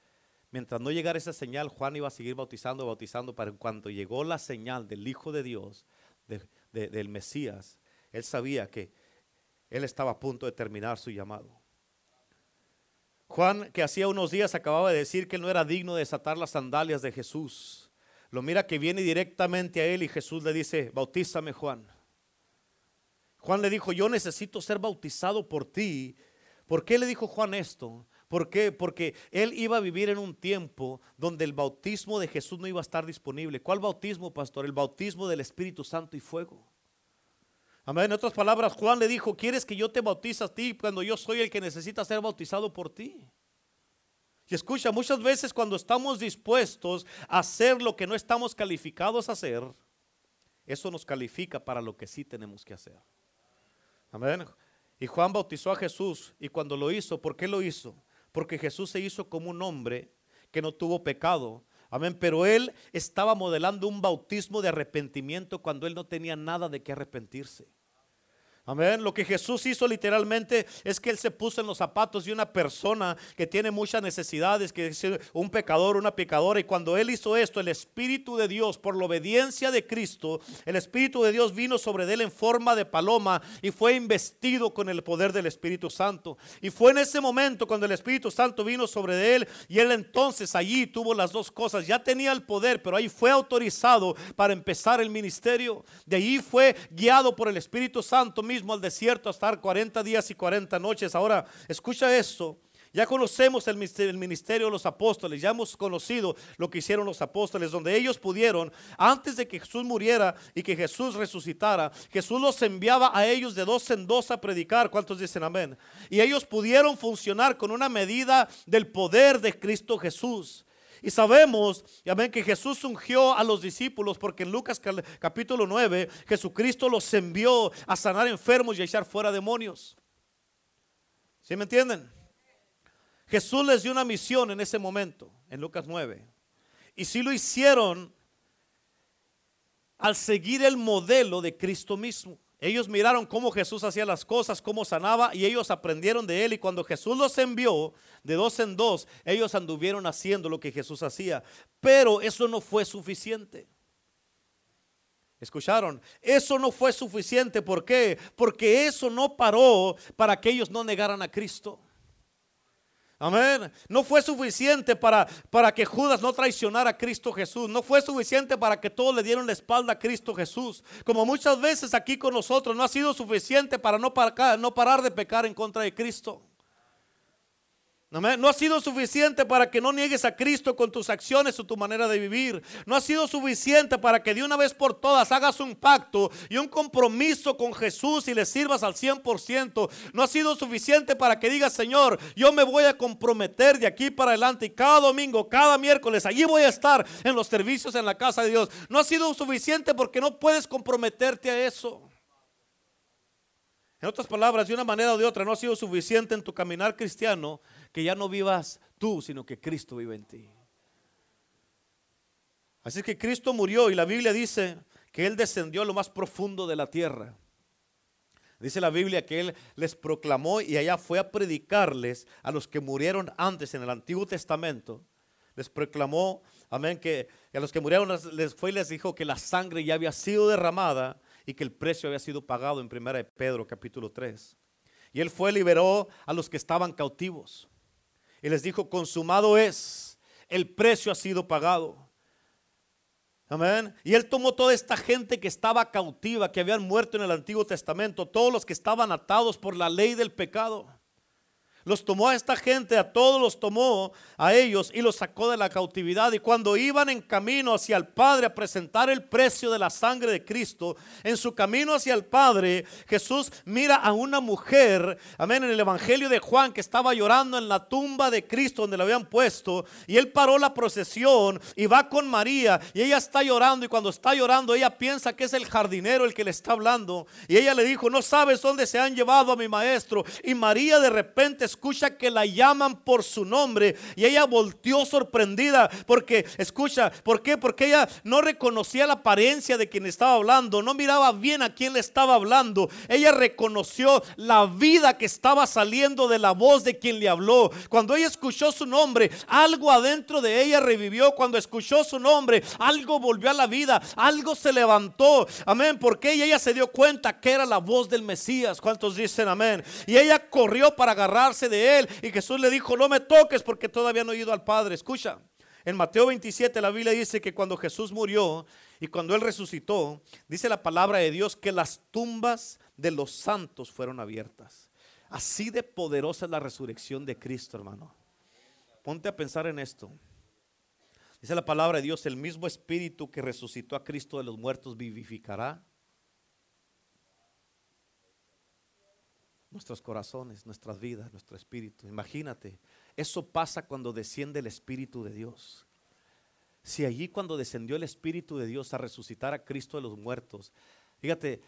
A: mientras no llegara esa señal, Juan iba a seguir bautizando, bautizando, para cuando llegó la señal del Hijo de Dios, del Mesías, él sabía que él estaba a punto de terminar su llamado. Juan, que hacía unos días acababa de decir que él no era digno de desatar las sandalias de Jesús, lo mira que viene directamente a él y Jesús le dice, bautízame Juan. Juan le dijo, yo necesito ser bautizado por ti. ¿Por qué le dijo Juan esto? ¿Por qué? Porque él iba a vivir en un tiempo donde el bautismo de Jesús no iba a estar disponible. ¿Cuál bautismo, pastor? El bautismo del Espíritu Santo y fuego. Amén. En otras palabras, Juan le dijo, ¿quieres que yo te bautice a ti cuando yo soy el que necesita ser bautizado por ti? Y escucha, muchas veces cuando estamos dispuestos a hacer lo que no estamos calificados a hacer, eso nos califica para lo que sí tenemos que hacer. Amén. Y Juan bautizó a Jesús y cuando lo hizo, ¿por qué lo hizo? Porque Jesús se hizo como un hombre que no tuvo pecado. Amén. Pero él estaba modelando un bautismo de arrepentimiento cuando él no tenía nada de qué arrepentirse. Amén. Lo que Jesús hizo literalmente es que Él se puso en los zapatos de una persona que tiene muchas necesidades, que es un pecador, una pecadora. Y cuando Él hizo esto, el Espíritu de Dios, por la obediencia de Cristo, el Espíritu de Dios vino sobre Él en forma de paloma y fue investido con el poder del Espíritu Santo. Y fue en ese momento cuando el Espíritu Santo vino sobre Él y Él entonces allí tuvo las dos cosas. Ya tenía el poder, pero ahí fue autorizado para empezar el ministerio. De allí fue guiado por el Espíritu Santo al desierto a estar 40 días y 40 noches. Ahora, escucha esto. Ya conocemos el ministerio de los apóstoles, ya hemos conocido lo que hicieron los apóstoles, donde ellos pudieron, antes de que Jesús muriera y que Jesús resucitara, Jesús los enviaba a ellos de dos en dos a predicar. ¿Cuántos dicen amén? Y ellos pudieron funcionar con una medida del poder de Cristo Jesús. Y sabemos, amén, que Jesús ungió a los discípulos porque en Lucas capítulo 9 Jesucristo los envió a sanar enfermos y a echar fuera demonios. ¿Sí me entienden? Jesús les dio una misión en ese momento, en Lucas 9. Y si lo hicieron al seguir el modelo de Cristo mismo. Ellos miraron cómo Jesús hacía las cosas, cómo sanaba y ellos aprendieron de él. Y cuando Jesús los envió de dos en dos, ellos anduvieron haciendo lo que Jesús hacía. Pero eso no fue suficiente. ¿Escucharon? Eso no fue suficiente. ¿Por qué? Porque eso no paró para que ellos no negaran a Cristo. Amén. No fue suficiente para, para que Judas no traicionara a Cristo Jesús. No fue suficiente para que todos le dieran la espalda a Cristo Jesús. Como muchas veces aquí con nosotros, no ha sido suficiente para no, para, no parar de pecar en contra de Cristo. No ha sido suficiente para que no niegues a Cristo con tus acciones o tu manera de vivir. No ha sido suficiente para que de una vez por todas hagas un pacto y un compromiso con Jesús y le sirvas al 100%. No ha sido suficiente para que digas, Señor, yo me voy a comprometer de aquí para adelante y cada domingo, cada miércoles, allí voy a estar en los servicios en la casa de Dios. No ha sido suficiente porque no puedes comprometerte a eso. En otras palabras, de una manera o de otra, no ha sido suficiente en tu caminar cristiano que ya no vivas tú, sino que Cristo vive en ti. Así que Cristo murió y la Biblia dice que Él descendió a lo más profundo de la tierra. Dice la Biblia que Él les proclamó y allá fue a predicarles a los que murieron antes en el Antiguo Testamento. Les proclamó, amén, que a los que murieron les fue y les dijo que la sangre ya había sido derramada y que el precio había sido pagado en 1 Pedro capítulo 3. Y Él fue, liberó a los que estaban cautivos. Y les dijo, consumado es, el precio ha sido pagado. Amén. Y él tomó toda esta gente que estaba cautiva, que habían muerto en el Antiguo Testamento, todos los que estaban atados por la ley del pecado. Los tomó a esta gente, a todos los tomó a ellos y los sacó de la cautividad. Y cuando iban en camino hacia el Padre a presentar el precio de la sangre de Cristo, en su camino hacia el Padre, Jesús mira a una mujer, amén, en el Evangelio de Juan que estaba llorando en la tumba de Cristo donde le habían puesto. Y él paró la procesión y va con María y ella está llorando y cuando está llorando ella piensa que es el jardinero el que le está hablando. Y ella le dijo, no sabes dónde se han llevado a mi maestro. Y María de repente escucha que la llaman por su nombre y ella volteó sorprendida porque, escucha, ¿por qué? Porque ella no reconocía la apariencia de quien estaba hablando, no miraba bien a quién le estaba hablando. Ella reconoció la vida que estaba saliendo de la voz de quien le habló. Cuando ella escuchó su nombre, algo adentro de ella revivió. Cuando escuchó su nombre, algo volvió a la vida, algo se levantó. Amén, porque ella se dio cuenta que era la voz del Mesías. ¿Cuántos dicen amén? Y ella corrió para agarrarse de él y Jesús le dijo, no me toques porque todavía no he ido al Padre. Escucha, en Mateo 27 la Biblia dice que cuando Jesús murió y cuando él resucitó, dice la palabra de Dios que las tumbas de los santos fueron abiertas. Así de poderosa es la resurrección de Cristo, hermano. Ponte a pensar en esto. Dice la palabra de Dios, el mismo espíritu que resucitó a Cristo de los muertos vivificará nuestros corazones, nuestras vidas, nuestro espíritu. Imagínate, eso pasa cuando desciende el Espíritu de Dios. Si allí cuando descendió el Espíritu de Dios a resucitar a Cristo de los muertos, fíjate,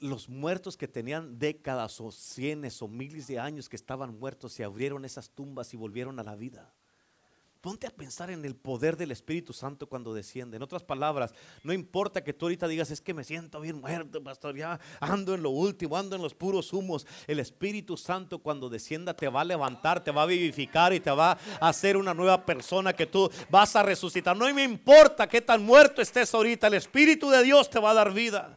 A: los muertos que tenían décadas o cienes o miles de años que estaban muertos, se abrieron esas tumbas y volvieron a la vida. Ponte a pensar en el poder del Espíritu Santo cuando desciende. En otras palabras, no importa que tú ahorita digas, es que me siento bien muerto, pastor, ya ando en lo último, ando en los puros humos. El Espíritu Santo cuando descienda te va a levantar, te va a vivificar y te va a hacer una nueva persona que tú vas a resucitar. No me importa qué tan muerto estés ahorita, el Espíritu de Dios te va a dar vida.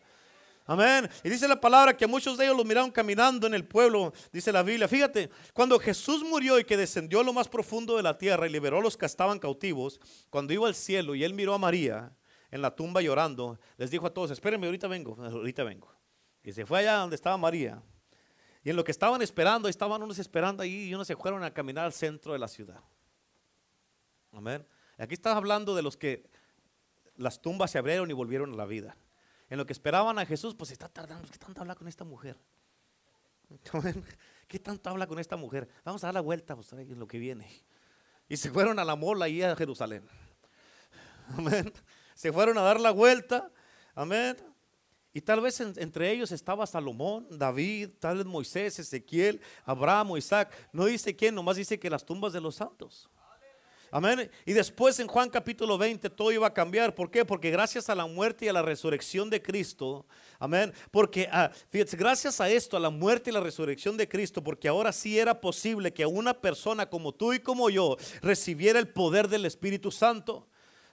A: Amén. Y dice la palabra que muchos de ellos lo miraron caminando en el pueblo, dice la Biblia. Fíjate, cuando Jesús murió y que descendió a lo más profundo de la tierra y liberó a los que estaban cautivos, cuando iba al cielo y él miró a María en la tumba llorando, les dijo a todos, espérenme, ahorita vengo, ahorita vengo. Y se fue allá donde estaba María. Y en lo que estaban esperando, estaban unos esperando ahí y unos se fueron a caminar al centro de la ciudad. Amén. Aquí estás hablando de los que las tumbas se abrieron y volvieron a la vida en lo que esperaban a Jesús, pues está tardando. ¿Qué tanto habla con esta mujer? ¿Qué tanto habla con esta mujer? Vamos a dar la vuelta pues, en lo que viene. Y se fueron a la mola ahí a Jerusalén. Amén. Se fueron a dar la vuelta. Amén. Y tal vez entre ellos estaba Salomón, David, tal vez Moisés, Ezequiel, Abraham, Isaac. No dice quién, nomás dice que las tumbas de los santos. Amén. Y después en Juan capítulo 20 todo iba a cambiar. ¿Por qué? Porque gracias a la muerte y a la resurrección de Cristo. Amén. Porque ah, gracias a esto, a la muerte y la resurrección de Cristo, porque ahora sí era posible que una persona como tú y como yo recibiera el poder del Espíritu Santo.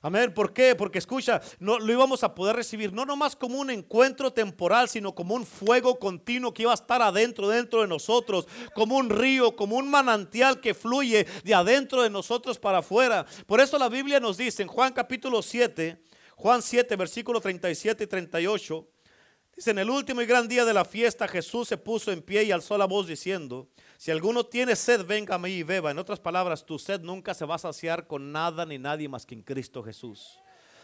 A: Amén. ¿Por qué? Porque escucha, no lo íbamos a poder recibir no nomás como un encuentro temporal, sino como un fuego continuo que iba a estar adentro, dentro de nosotros, como un río, como un manantial que fluye de adentro de nosotros para afuera. Por eso la Biblia nos dice en Juan capítulo 7, Juan 7, versículo 37 y 38. Dice, en el último y gran día de la fiesta Jesús se puso en pie y alzó la voz diciendo, si alguno tiene sed, venga a mí y beba. En otras palabras, tu sed nunca se va a saciar con nada ni nadie más que en Cristo Jesús.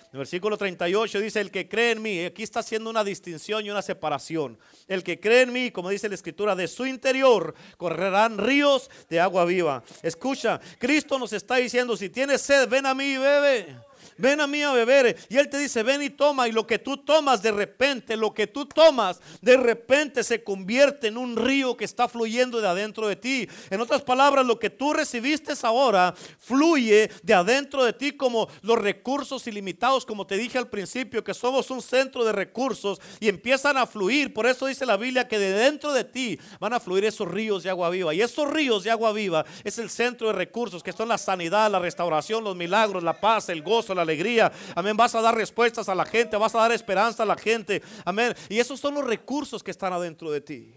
A: En el versículo 38 dice, el que cree en mí, aquí está haciendo una distinción y una separación. El que cree en mí, como dice la escritura, de su interior correrán ríos de agua viva. Escucha, Cristo nos está diciendo, si tienes sed, ven a mí y bebe ven a mí a beber. Y Él te dice, ven y toma. Y lo que tú tomas de repente, lo que tú tomas de repente se convierte en un río que está fluyendo de adentro de ti. En otras palabras, lo que tú recibiste ahora fluye de adentro de ti como los recursos ilimitados, como te dije al principio, que somos un centro de recursos y empiezan a fluir. Por eso dice la Biblia que de dentro de ti van a fluir esos ríos de agua viva. Y esos ríos de agua viva es el centro de recursos, que son la sanidad, la restauración, los milagros, la paz, el gozo, la alegría. Amén. Vas a dar respuestas a la gente, vas a dar esperanza a la gente. Amén. Y esos son los recursos que están adentro de ti.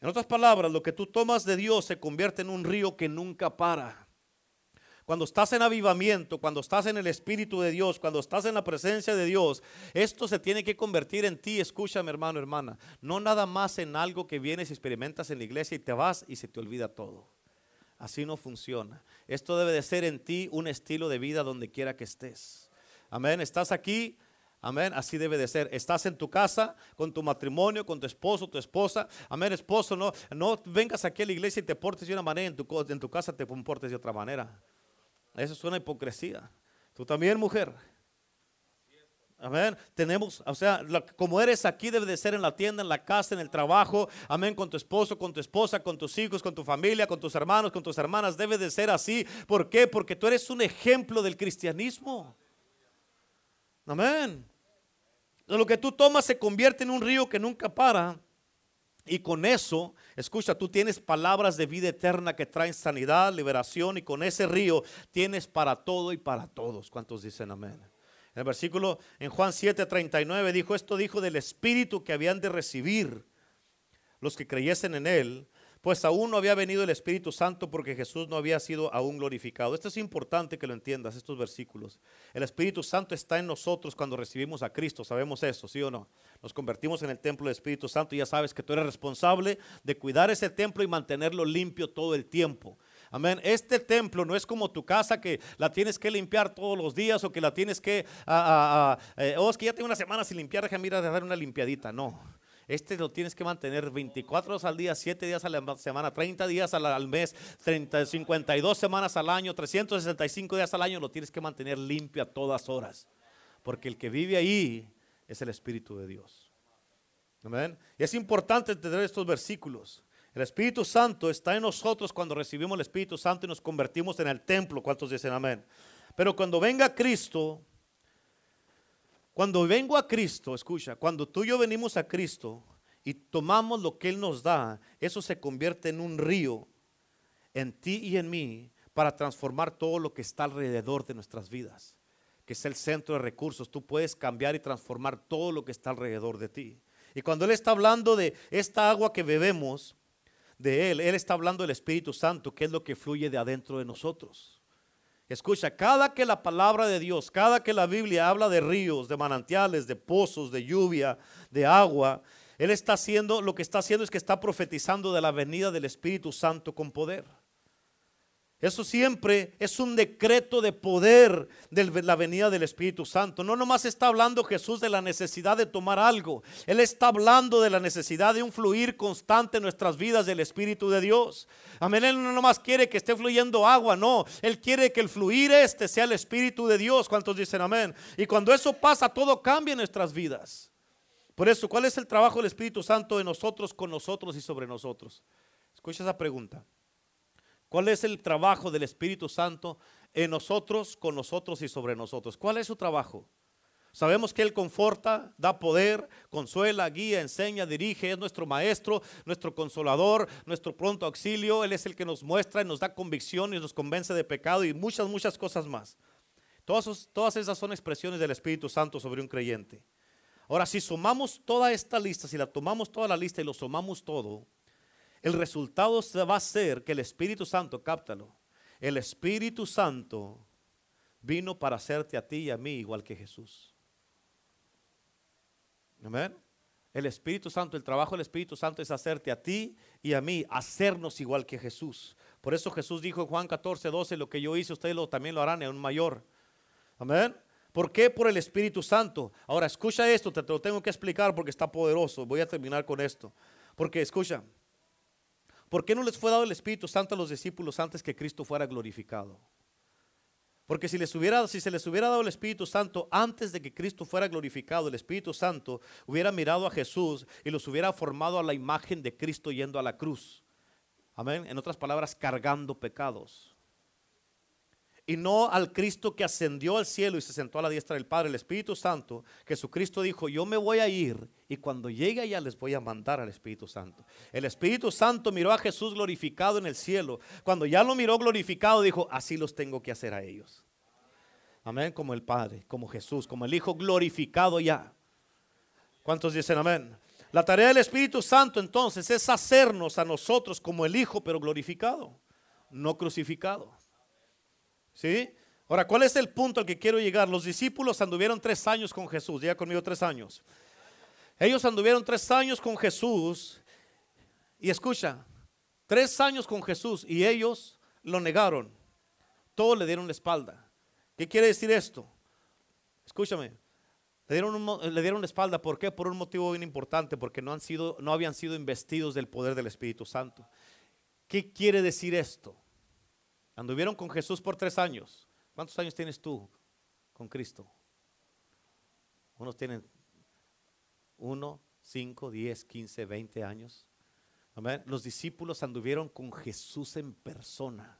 A: En otras palabras, lo que tú tomas de Dios se convierte en un río que nunca para. cuando estás en avivamiento, cuando estás en el Espíritu de Dios, cuando estás en la presencia de Dios, esto se tiene que convertir en ti. Escúchame, hermano, hermana. No nada más en algo que vienes y experimentas en la iglesia y te vas y se te olvida todo. Así no funciona. Esto debe de ser en ti un estilo de vida donde quiera que estés. Amén. Estás aquí. Amén, así debe de ser. Estás en tu casa, con tu matrimonio, con tu esposo, tu esposa. Amén, esposo, no, no vengas aquí a la iglesia y te portes de una manera, en tu, en tu casa te comportes de otra manera. Eso es una hipocresía. Tú también, mujer. Amén. Tenemos, o sea, como eres aquí debe de ser en la tienda, en la casa, en el trabajo. Amén. Con tu esposo, con tu esposa, con tus hijos, con tu familia, con tus hermanos, con tus hermanas. Debe de ser así. ¿Por qué? Porque tú eres un ejemplo del cristianismo. Amén. Lo que tú tomas se convierte en un río que nunca para. Y con eso, escucha, tú tienes palabras de vida eterna que traen sanidad, liberación y con ese río tienes para todo y para todos. ¿Cuántos dicen amén? En el versículo en Juan 7:39 dijo, esto dijo del Espíritu que habían de recibir los que creyesen en Él, pues aún no había venido el Espíritu Santo porque Jesús no había sido aún glorificado. Esto es importante que lo entiendas, estos versículos. El Espíritu Santo está en nosotros cuando recibimos a Cristo, sabemos eso, ¿sí o no? Nos convertimos en el templo del Espíritu Santo y ya sabes que tú eres responsable de cuidar ese templo y mantenerlo limpio todo el tiempo. Amén. Este templo no es como tu casa que la tienes que limpiar todos los días o que la tienes que, ah, ah, ah, eh, oh, es que ya tengo una semana sin limpiar, déjame ir a dar una limpiadita. No. Este lo tienes que mantener 24 horas al día, 7 días a la semana, 30 días al, mes, 30, 52 semanas al año, 365 días al año, lo tienes que mantener limpio a todas horas. Porque el que vive ahí es el Espíritu de Dios. Amén. Y es importante entender estos versículos. El Espíritu Santo está en nosotros cuando recibimos el Espíritu Santo y nos convertimos en el templo. ¿Cuántos dicen amén? Pero cuando venga Cristo, cuando vengo a Cristo, escucha, cuando tú y yo venimos a Cristo y tomamos lo que Él nos da, eso se convierte en un río en ti y en mí para transformar todo lo que está alrededor de nuestras vidas, que es el centro de recursos. Tú puedes cambiar y transformar todo lo que está alrededor de ti. Y cuando Él está hablando de esta agua que bebemos, de Él, Él está hablando del Espíritu Santo, que es lo que fluye de adentro de nosotros. Escucha, cada que la palabra de Dios, cada que la Biblia habla de ríos, de manantiales, de pozos, de lluvia, de agua, Él está haciendo, lo que está haciendo es que está profetizando de la venida del Espíritu Santo con poder. Eso siempre es un decreto de poder de la venida del Espíritu Santo. No nomás está hablando Jesús de la necesidad de tomar algo. Él está hablando de la necesidad de un fluir constante en nuestras vidas del Espíritu de Dios. Amén. Él no nomás quiere que esté fluyendo agua, no. Él quiere que el fluir este sea el Espíritu de Dios. ¿Cuántos dicen amén? Y cuando eso pasa, todo cambia en nuestras vidas. Por eso, ¿cuál es el trabajo del Espíritu Santo en nosotros, con nosotros y sobre nosotros? Escucha esa pregunta. ¿Cuál es el trabajo del Espíritu Santo en nosotros, con nosotros y sobre nosotros? ¿Cuál es su trabajo? Sabemos que Él conforta, da poder, consuela, guía, enseña, dirige, es nuestro maestro, nuestro consolador, nuestro pronto auxilio. Él es el que nos muestra y nos da convicción y nos convence de pecado y muchas, muchas cosas más. Todas, todas esas son expresiones del Espíritu Santo sobre un creyente. Ahora, si sumamos toda esta lista, si la tomamos toda la lista y lo sumamos todo, el resultado va a ser que el Espíritu Santo, cáptalo, el Espíritu Santo vino para hacerte a ti y a mí igual que Jesús. Amén. El Espíritu Santo, el trabajo del Espíritu Santo es hacerte a ti y a mí, hacernos igual que Jesús. Por eso Jesús dijo en Juan 14, 12, lo que yo hice, ustedes lo, también lo harán en un mayor. Amén. ¿Por qué? Por el Espíritu Santo. Ahora, escucha esto, te lo tengo que explicar porque está poderoso. Voy a terminar con esto. Porque, escucha, ¿Por qué no les fue dado el Espíritu Santo a los discípulos antes que Cristo fuera glorificado? Porque si, les hubiera, si se les hubiera dado el Espíritu Santo antes de que Cristo fuera glorificado, el Espíritu Santo hubiera mirado a Jesús y los hubiera formado a la imagen de Cristo yendo a la cruz. Amén. En otras palabras, cargando pecados y no al Cristo que ascendió al cielo y se sentó a la diestra del Padre, el Espíritu Santo. Jesucristo dijo, yo me voy a ir y cuando llegue allá les voy a mandar al Espíritu Santo. El Espíritu Santo miró a Jesús glorificado en el cielo. Cuando ya lo miró glorificado, dijo, así los tengo que hacer a ellos. Amén, como el Padre, como Jesús, como el Hijo glorificado ya. ¿Cuántos dicen amén? La tarea del Espíritu Santo entonces es hacernos a nosotros como el Hijo, pero glorificado, no crucificado. ¿Sí? Ahora, ¿cuál es el punto al que quiero llegar? Los discípulos anduvieron tres años con Jesús. Diga conmigo tres años. Ellos anduvieron tres años con Jesús. Y escucha, tres años con Jesús y ellos lo negaron. Todos le dieron la espalda. ¿Qué quiere decir esto? Escúchame. Le dieron, le dieron la espalda. ¿Por qué? Por un motivo bien importante. Porque no, han sido, no habían sido investidos del poder del Espíritu Santo. ¿Qué quiere decir esto? Anduvieron con Jesús por tres años. ¿Cuántos años tienes tú con Cristo? Unos tienen uno, cinco, diez, quince, veinte años. Amén. Los discípulos anduvieron con Jesús en persona.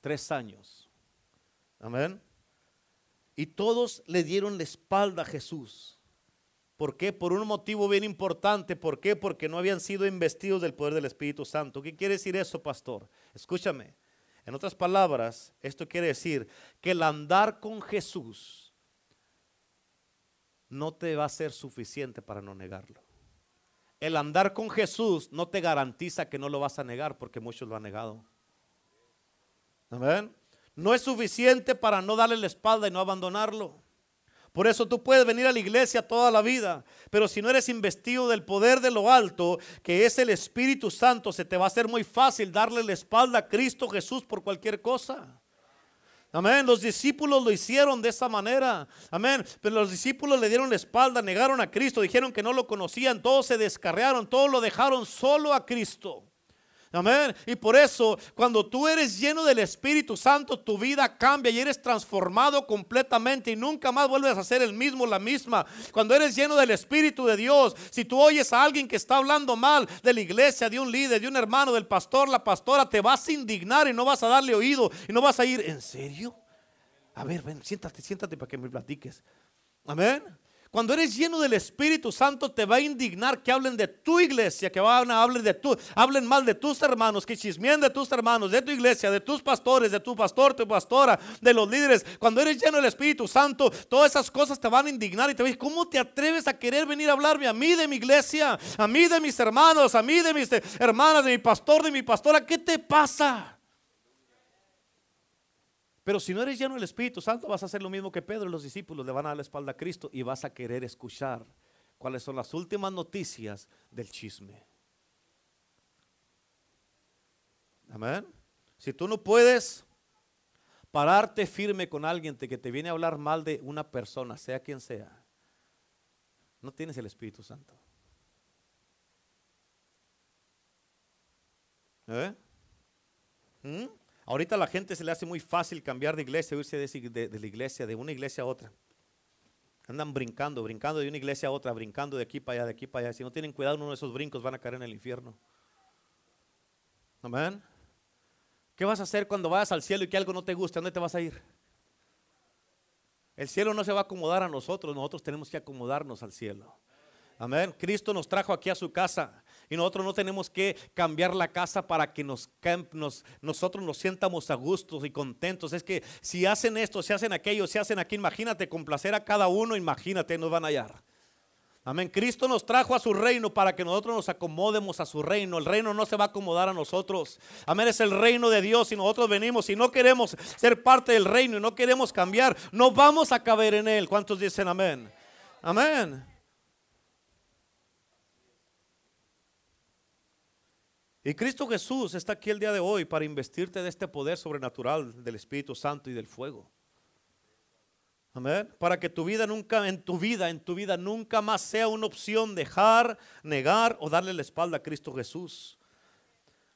A: Tres años. Amén. Y todos le dieron la espalda a Jesús. ¿Por qué? Por un motivo bien importante. ¿Por qué? Porque no habían sido investidos del poder del Espíritu Santo. ¿Qué quiere decir eso, pastor? Escúchame. En otras palabras, esto quiere decir que el andar con Jesús no te va a ser suficiente para no negarlo. El andar con Jesús no te garantiza que no lo vas a negar porque muchos lo han negado. Amén. No es suficiente para no darle la espalda y no abandonarlo. Por eso tú puedes venir a la iglesia toda la vida, pero si no eres investido del poder de lo alto, que es el Espíritu Santo, se te va a hacer muy fácil darle la espalda a Cristo Jesús por cualquier cosa. Amén. Los discípulos lo hicieron de esa manera. Amén. Pero los discípulos le dieron la espalda, negaron a Cristo, dijeron que no lo conocían, todos se descarrearon, todos lo dejaron solo a Cristo. Amén. Y por eso, cuando tú eres lleno del Espíritu Santo, tu vida cambia y eres transformado completamente y nunca más vuelves a ser el mismo, la misma. Cuando eres lleno del Espíritu de Dios, si tú oyes a alguien que está hablando mal de la iglesia, de un líder, de un hermano, del pastor, la pastora, te vas a indignar y no vas a darle oído y no vas a ir, ¿en serio? A ver, ven, siéntate, siéntate para que me platiques. Amén. Cuando eres lleno del Espíritu Santo te va a indignar que hablen de tu iglesia, que van a hablar de tu, hablen mal de tus hermanos, que chismeen de tus hermanos, de tu iglesia, de tus pastores, de tu pastor, tu pastora, de los líderes. Cuando eres lleno del Espíritu Santo, todas esas cosas te van a indignar y te decir, ¿cómo te atreves a querer venir a hablarme a mí de mi iglesia, a mí de mis hermanos, a mí de mis hermanas, de mi pastor, de mi pastora? ¿Qué te pasa? Pero si no eres lleno del Espíritu Santo, vas a hacer lo mismo que Pedro y los discípulos, le van a dar la espalda a Cristo y vas a querer escuchar cuáles son las últimas noticias del chisme. Amén. Si tú no puedes pararte firme con alguien que te viene a hablar mal de una persona, sea quien sea, no tienes el Espíritu Santo. ¿Eh? ¿Mm? Ahorita a la gente se le hace muy fácil cambiar de iglesia, irse de, la iglesia, de una iglesia a otra. Andan brincando, brincando de una iglesia a otra, brincando de aquí para allá, de aquí para allá. Si no tienen cuidado, uno de esos brincos van a caer en el infierno. Amén. ¿Qué vas a hacer cuando vayas al cielo y que algo no te guste? ¿A dónde te vas a ir? El cielo no se va a acomodar a nosotros, nosotros tenemos que acomodarnos al cielo. Amén. Cristo nos trajo aquí a su casa y nosotros no tenemos que cambiar la casa para que nos, nosotros nos sientamos a gustos y contentos. Es que si hacen esto, si hacen aquello, si hacen aquí, imagínate complacer a cada uno, imagínate, nos van a hallar. Amén. Cristo nos trajo a su reino para que nosotros nos acomodemos a su reino. El reino no se va a acomodar a nosotros. Amén. Es el reino de Dios y nosotros venimos y no queremos ser parte del reino y no queremos cambiar. No vamos a caber en él. ¿Cuántos dicen amén? Amén. Y Cristo Jesús está aquí el día de hoy para investirte de este poder sobrenatural del Espíritu Santo y del fuego. Amén. Para que tu vida nunca, en tu vida, en tu vida nunca más sea una opción dejar, negar o darle la espalda a Cristo Jesús.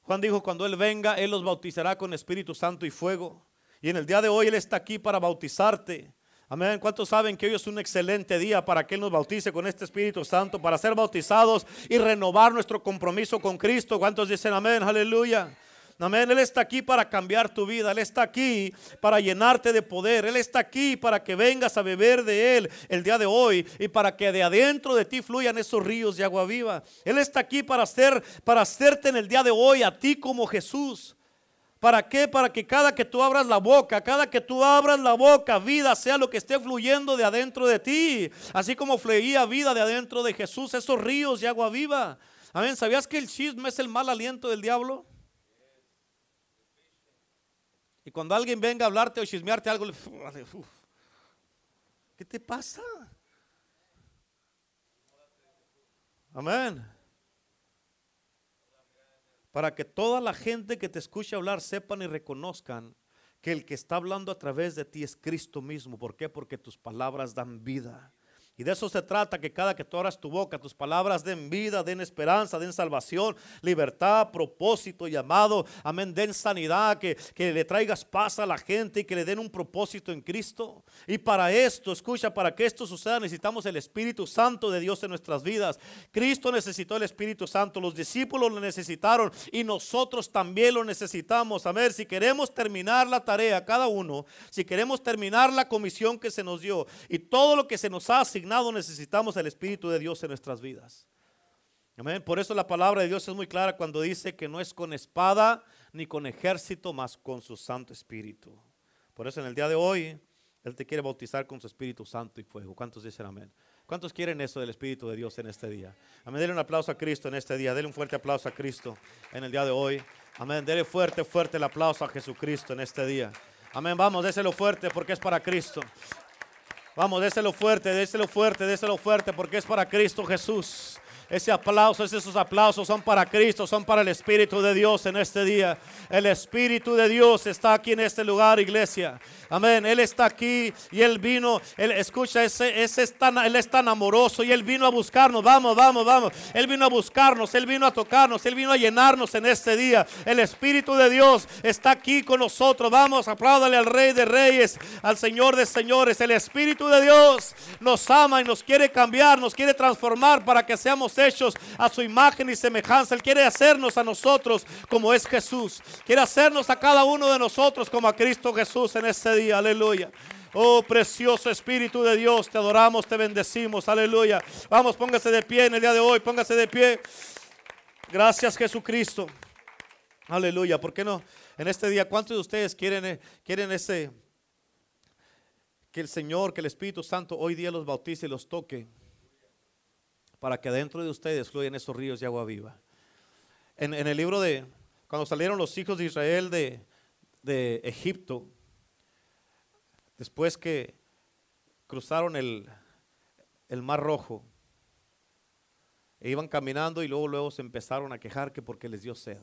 A: Juan dijo, cuando Él venga, Él los bautizará con Espíritu Santo y fuego. Y en el día de hoy Él está aquí para bautizarte. Amén. ¿Cuántos saben que hoy es un excelente día para que Él nos bautice con este Espíritu Santo, para ser bautizados y renovar nuestro compromiso con Cristo? ¿Cuántos dicen amén? Aleluya. Amén. Él está aquí para cambiar tu vida. Él está aquí para llenarte de poder. Él está aquí para que vengas a beber de Él el día de hoy y para que de adentro de ti fluyan esos ríos de agua viva. Él está aquí para hacer, para hacerte en el día de hoy a ti como Jesús. ¿Para qué? Para que cada que tú abras la boca, cada que tú abras la boca, vida sea lo que esté fluyendo de adentro de ti. Así como fluía vida de adentro de Jesús, esos ríos de agua viva. Amén. ¿Sabías que el chisme es el mal aliento del diablo? Y cuando alguien venga a hablarte o chismearte algo, ¿qué te pasa? Amén. Para que toda la gente que te escuche hablar sepan y reconozcan que el que está hablando a través de ti es Cristo mismo. ¿Por qué? Porque tus palabras dan vida. Y de eso se trata, que cada que tú abras tu boca, tus palabras den vida, den esperanza, den salvación, libertad, propósito, llamado, amén, den sanidad, que, que le traigas paz a la gente y que le den un propósito en Cristo. Y para esto, escucha, para que esto suceda necesitamos el Espíritu Santo de Dios en nuestras vidas. Cristo necesitó el Espíritu Santo, los discípulos lo necesitaron y nosotros también lo necesitamos. A ver, si queremos terminar la tarea, cada uno, si queremos terminar la comisión que se nos dio y todo lo que se nos ha asignado, necesitamos el Espíritu de Dios en nuestras vidas. Amén. Por eso la palabra de Dios es muy clara cuando dice que no es con espada ni con ejército, mas con su Santo Espíritu. Por eso en el día de hoy, Él te quiere bautizar con su Espíritu Santo y fuego. ¿Cuántos dicen amén? ¿Cuántos quieren eso del Espíritu de Dios en este día? Amén. Dele un aplauso a Cristo en este día. Dele un fuerte aplauso a Cristo en el día de hoy. Amén. Dele fuerte, fuerte el aplauso a Jesucristo en este día. Amén. Vamos, déselo fuerte porque es para Cristo. Vamos, déselo fuerte, déselo fuerte, déselo fuerte porque es para Cristo Jesús. Ese aplauso, esos aplausos son para Cristo, son para el Espíritu de Dios en este día. El Espíritu de Dios está aquí en este lugar, iglesia. Amén. Él está aquí y Él vino. Él escucha, ese, es tan, Él es tan amoroso y Él vino a buscarnos. Vamos, vamos, vamos. Él vino a buscarnos, Él vino a tocarnos, Él vino a llenarnos en este día. El Espíritu de Dios está aquí con nosotros. Vamos, apláudale al Rey de Reyes, al Señor de Señores. El Espíritu de Dios nos ama y nos quiere cambiar, nos quiere transformar para que seamos hechos a su imagen y semejanza. Él quiere hacernos a nosotros como es Jesús. Quiere hacernos a cada uno de nosotros como a Cristo Jesús en este día. Aleluya. Oh, precioso Espíritu de Dios, te adoramos, te bendecimos. Aleluya. Vamos, póngase de pie en el día de hoy. Póngase de pie. Gracias Jesucristo. Aleluya. ¿Por qué no? En este día, ¿cuántos de ustedes quieren, eh, quieren ese, que el Señor, que el Espíritu Santo hoy día los bautice y los toque? Para que dentro de ustedes fluyan esos ríos de agua viva. En, el libro de, cuando salieron los hijos de Israel de, de Egipto, después que cruzaron el, el mar rojo, e iban caminando y luego, luego se empezaron a quejar que porque les dio sed.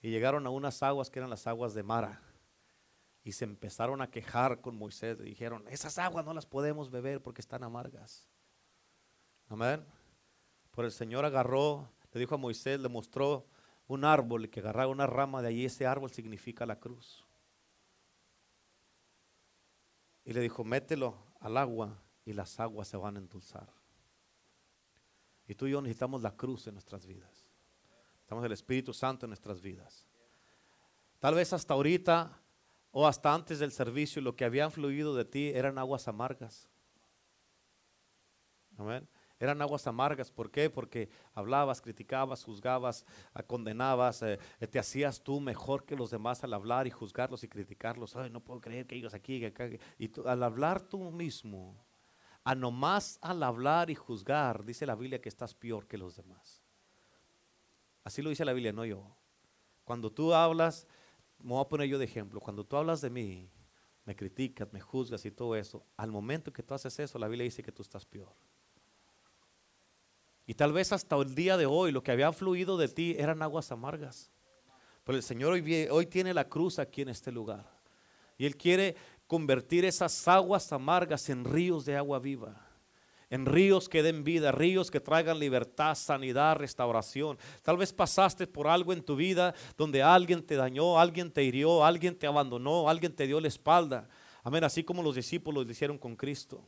A: Y llegaron a unas aguas que eran las aguas de Mara. Y se empezaron a quejar con Moisés. Dijeron, esas aguas no las podemos beber porque están amargas. Amén. Por el Señor agarró, le dijo a Moisés, le mostró un árbol que agarraba una rama de allí. Ese árbol significa la cruz. Y le dijo, mételo al agua y las aguas se van a endulzar. Y tú y yo necesitamos la cruz en nuestras vidas. Necesitamos el Espíritu Santo en nuestras vidas. Tal vez hasta ahorita o hasta antes del servicio lo que habían fluido de ti eran aguas amargas. Amén. Eran aguas amargas. ¿Por qué? Porque hablabas, criticabas, juzgabas, ah, condenabas, eh, eh, te hacías tú mejor que los demás al hablar y juzgarlos y criticarlos. Ay, no puedo creer que ellos aquí, que acá. Y tú- al hablar tú mismo, a nomás al hablar y juzgar, dice la Biblia que estás peor que los demás. Así lo dice la Biblia, no yo. Cuando tú hablas, me voy a poner yo de ejemplo, cuando tú hablas de mí, me criticas, me juzgas y todo eso, al momento que tú haces eso, la Biblia dice que tú estás peor. Y tal vez hasta el día de hoy lo que había fluido de ti eran aguas amargas. Pero el Señor hoy, hoy tiene la cruz aquí en este lugar. Y Él quiere convertir esas aguas amargas en ríos de agua viva. En ríos que den vida, ríos que traigan libertad, sanidad, restauración. Tal vez pasaste por algo en tu vida donde alguien te dañó, alguien te hirió, alguien te abandonó, alguien te dio la espalda. Amén, así como los discípulos lo hicieron con Cristo.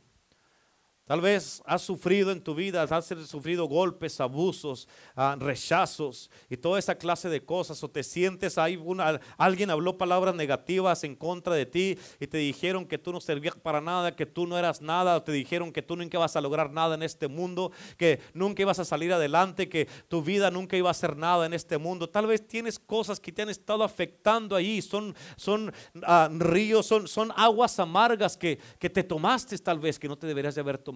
A: Tal vez has sufrido en tu vida, has sufrido golpes, abusos, ah, rechazos y toda esa clase de cosas. O te sientes ahí, una- alguien habló palabras negativas en contra de ti y te dijeron que tú no servías para nada, que tú no eras nada. O te dijeron que tú nunca ibas a lograr nada en este mundo, que nunca ibas a salir adelante, que tu vida nunca iba a ser nada en este mundo. Tal vez tienes cosas que te han estado afectando ahí. Son, son ah, ríos, son, son aguas amargas que, que te tomaste tal vez que no te deberías de haber tomado.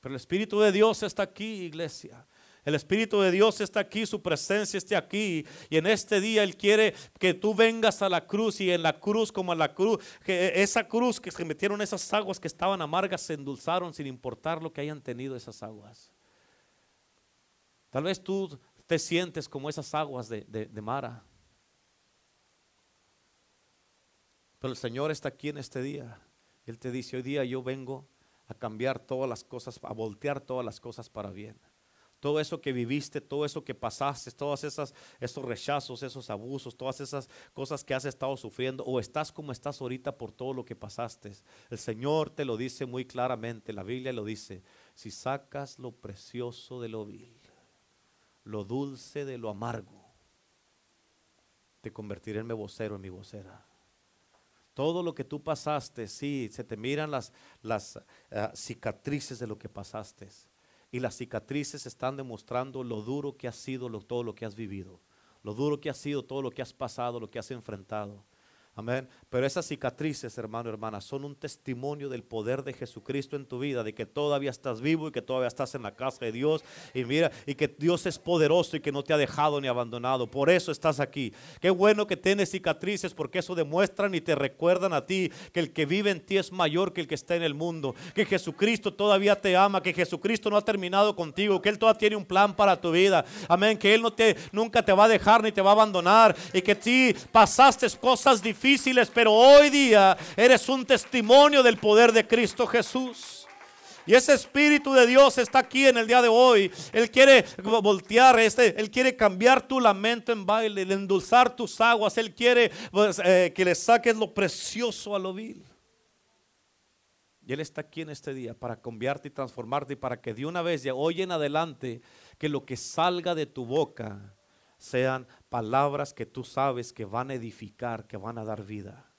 A: Pero el Espíritu de Dios está aquí, iglesia. El Espíritu de Dios está aquí, su presencia está aquí. Y en este día Él quiere que tú vengas a la cruz y en la cruz como en la cruz, que esa cruz que se metieron esas aguas que estaban amargas se endulzaron sin importar lo que hayan tenido esas aguas. Tal vez tú te sientes como esas aguas de, de Mara. Pero el Señor está aquí en este día. Él te dice, hoy día yo vengo a cambiar todas las cosas, a voltear todas las cosas para bien. Todo eso que viviste, todo eso que pasaste, todos esas, esos rechazos, esos abusos, todas esas cosas que has estado sufriendo o estás como estás ahorita por todo lo que pasaste. El Señor te lo dice muy claramente, la Biblia lo dice, si sacas lo precioso de lo vil, lo dulce de lo amargo, te convertiré en mi vocero, en mi vocera. Todo lo que tú pasaste, sí, se te miran las, las eh, cicatrices de lo que pasaste. Y las cicatrices están demostrando lo duro que ha sido todo lo que has vivido. Lo duro que ha sido todo lo que has pasado, lo que has enfrentado. Amén. Pero esas cicatrices, hermano, hermana, son un testimonio del poder de Jesucristo en tu vida, de que todavía estás vivo y que todavía estás en la casa de Dios. Y mira, y que Dios es poderoso y que no te ha dejado ni abandonado. Por eso estás aquí. Qué bueno que tienes cicatrices, porque eso demuestran y te recuerdan a ti que el que vive en ti es mayor que el que está en el mundo. Que Jesucristo todavía te ama, que Jesucristo no ha terminado contigo, que Él todavía tiene un plan para tu vida. Amén. Que Él no te, nunca te va a dejar ni te va a abandonar. Y que si pasaste cosas difíciles pero hoy día eres un testimonio del poder de Cristo Jesús. Y ese Espíritu de Dios está aquí en el día de hoy. Él quiere voltear, este, Él quiere cambiar tu lamento en baile, endulzar tus aguas. Él quiere pues, eh, que le saques lo precioso a lo vil. Y Él está aquí en este día para cambiarte y transformarte y para que de una vez, de hoy en adelante, que lo que salga de tu boca sean palabras que tú sabes que van a edificar, que van a dar vida.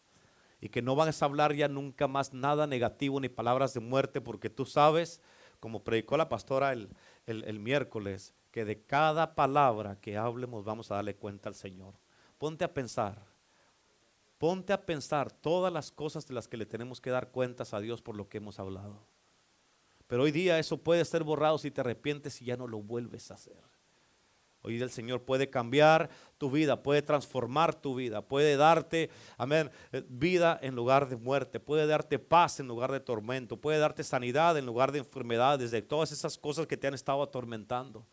A: Y que no vas a hablar ya nunca más nada negativo ni palabras de muerte, porque tú sabes, como predicó la pastora el, el, miércoles, que de cada palabra que hablemos vamos a darle cuenta al Señor. Ponte a pensar, ponte a pensar todas las cosas de las que le tenemos que dar cuentas a Dios por lo que hemos hablado. Pero hoy día eso puede ser borrado si te arrepientes y ya no lo vuelves a hacer. Hoy el Señor puede cambiar tu vida, puede transformar tu vida, puede darte, amén, eh, vida en lugar de muerte, puede darte paz en lugar de tormento, puede darte sanidad en lugar de enfermedades, de todas esas cosas que te han estado atormentando.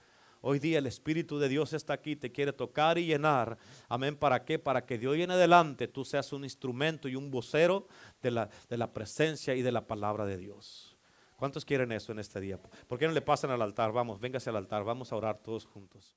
A: Hoy día el Espíritu de Dios está aquí, te quiere tocar y llenar. Amén. ¿Para qué? Para que de hoy en adelante tú seas un instrumento y un vocero de la, de la presencia y de la palabra de Dios. ¿Cuántos quieren eso en este día? ¿Por qué no le pasan al altar? Vamos, véngase al altar, vamos a orar todos juntos.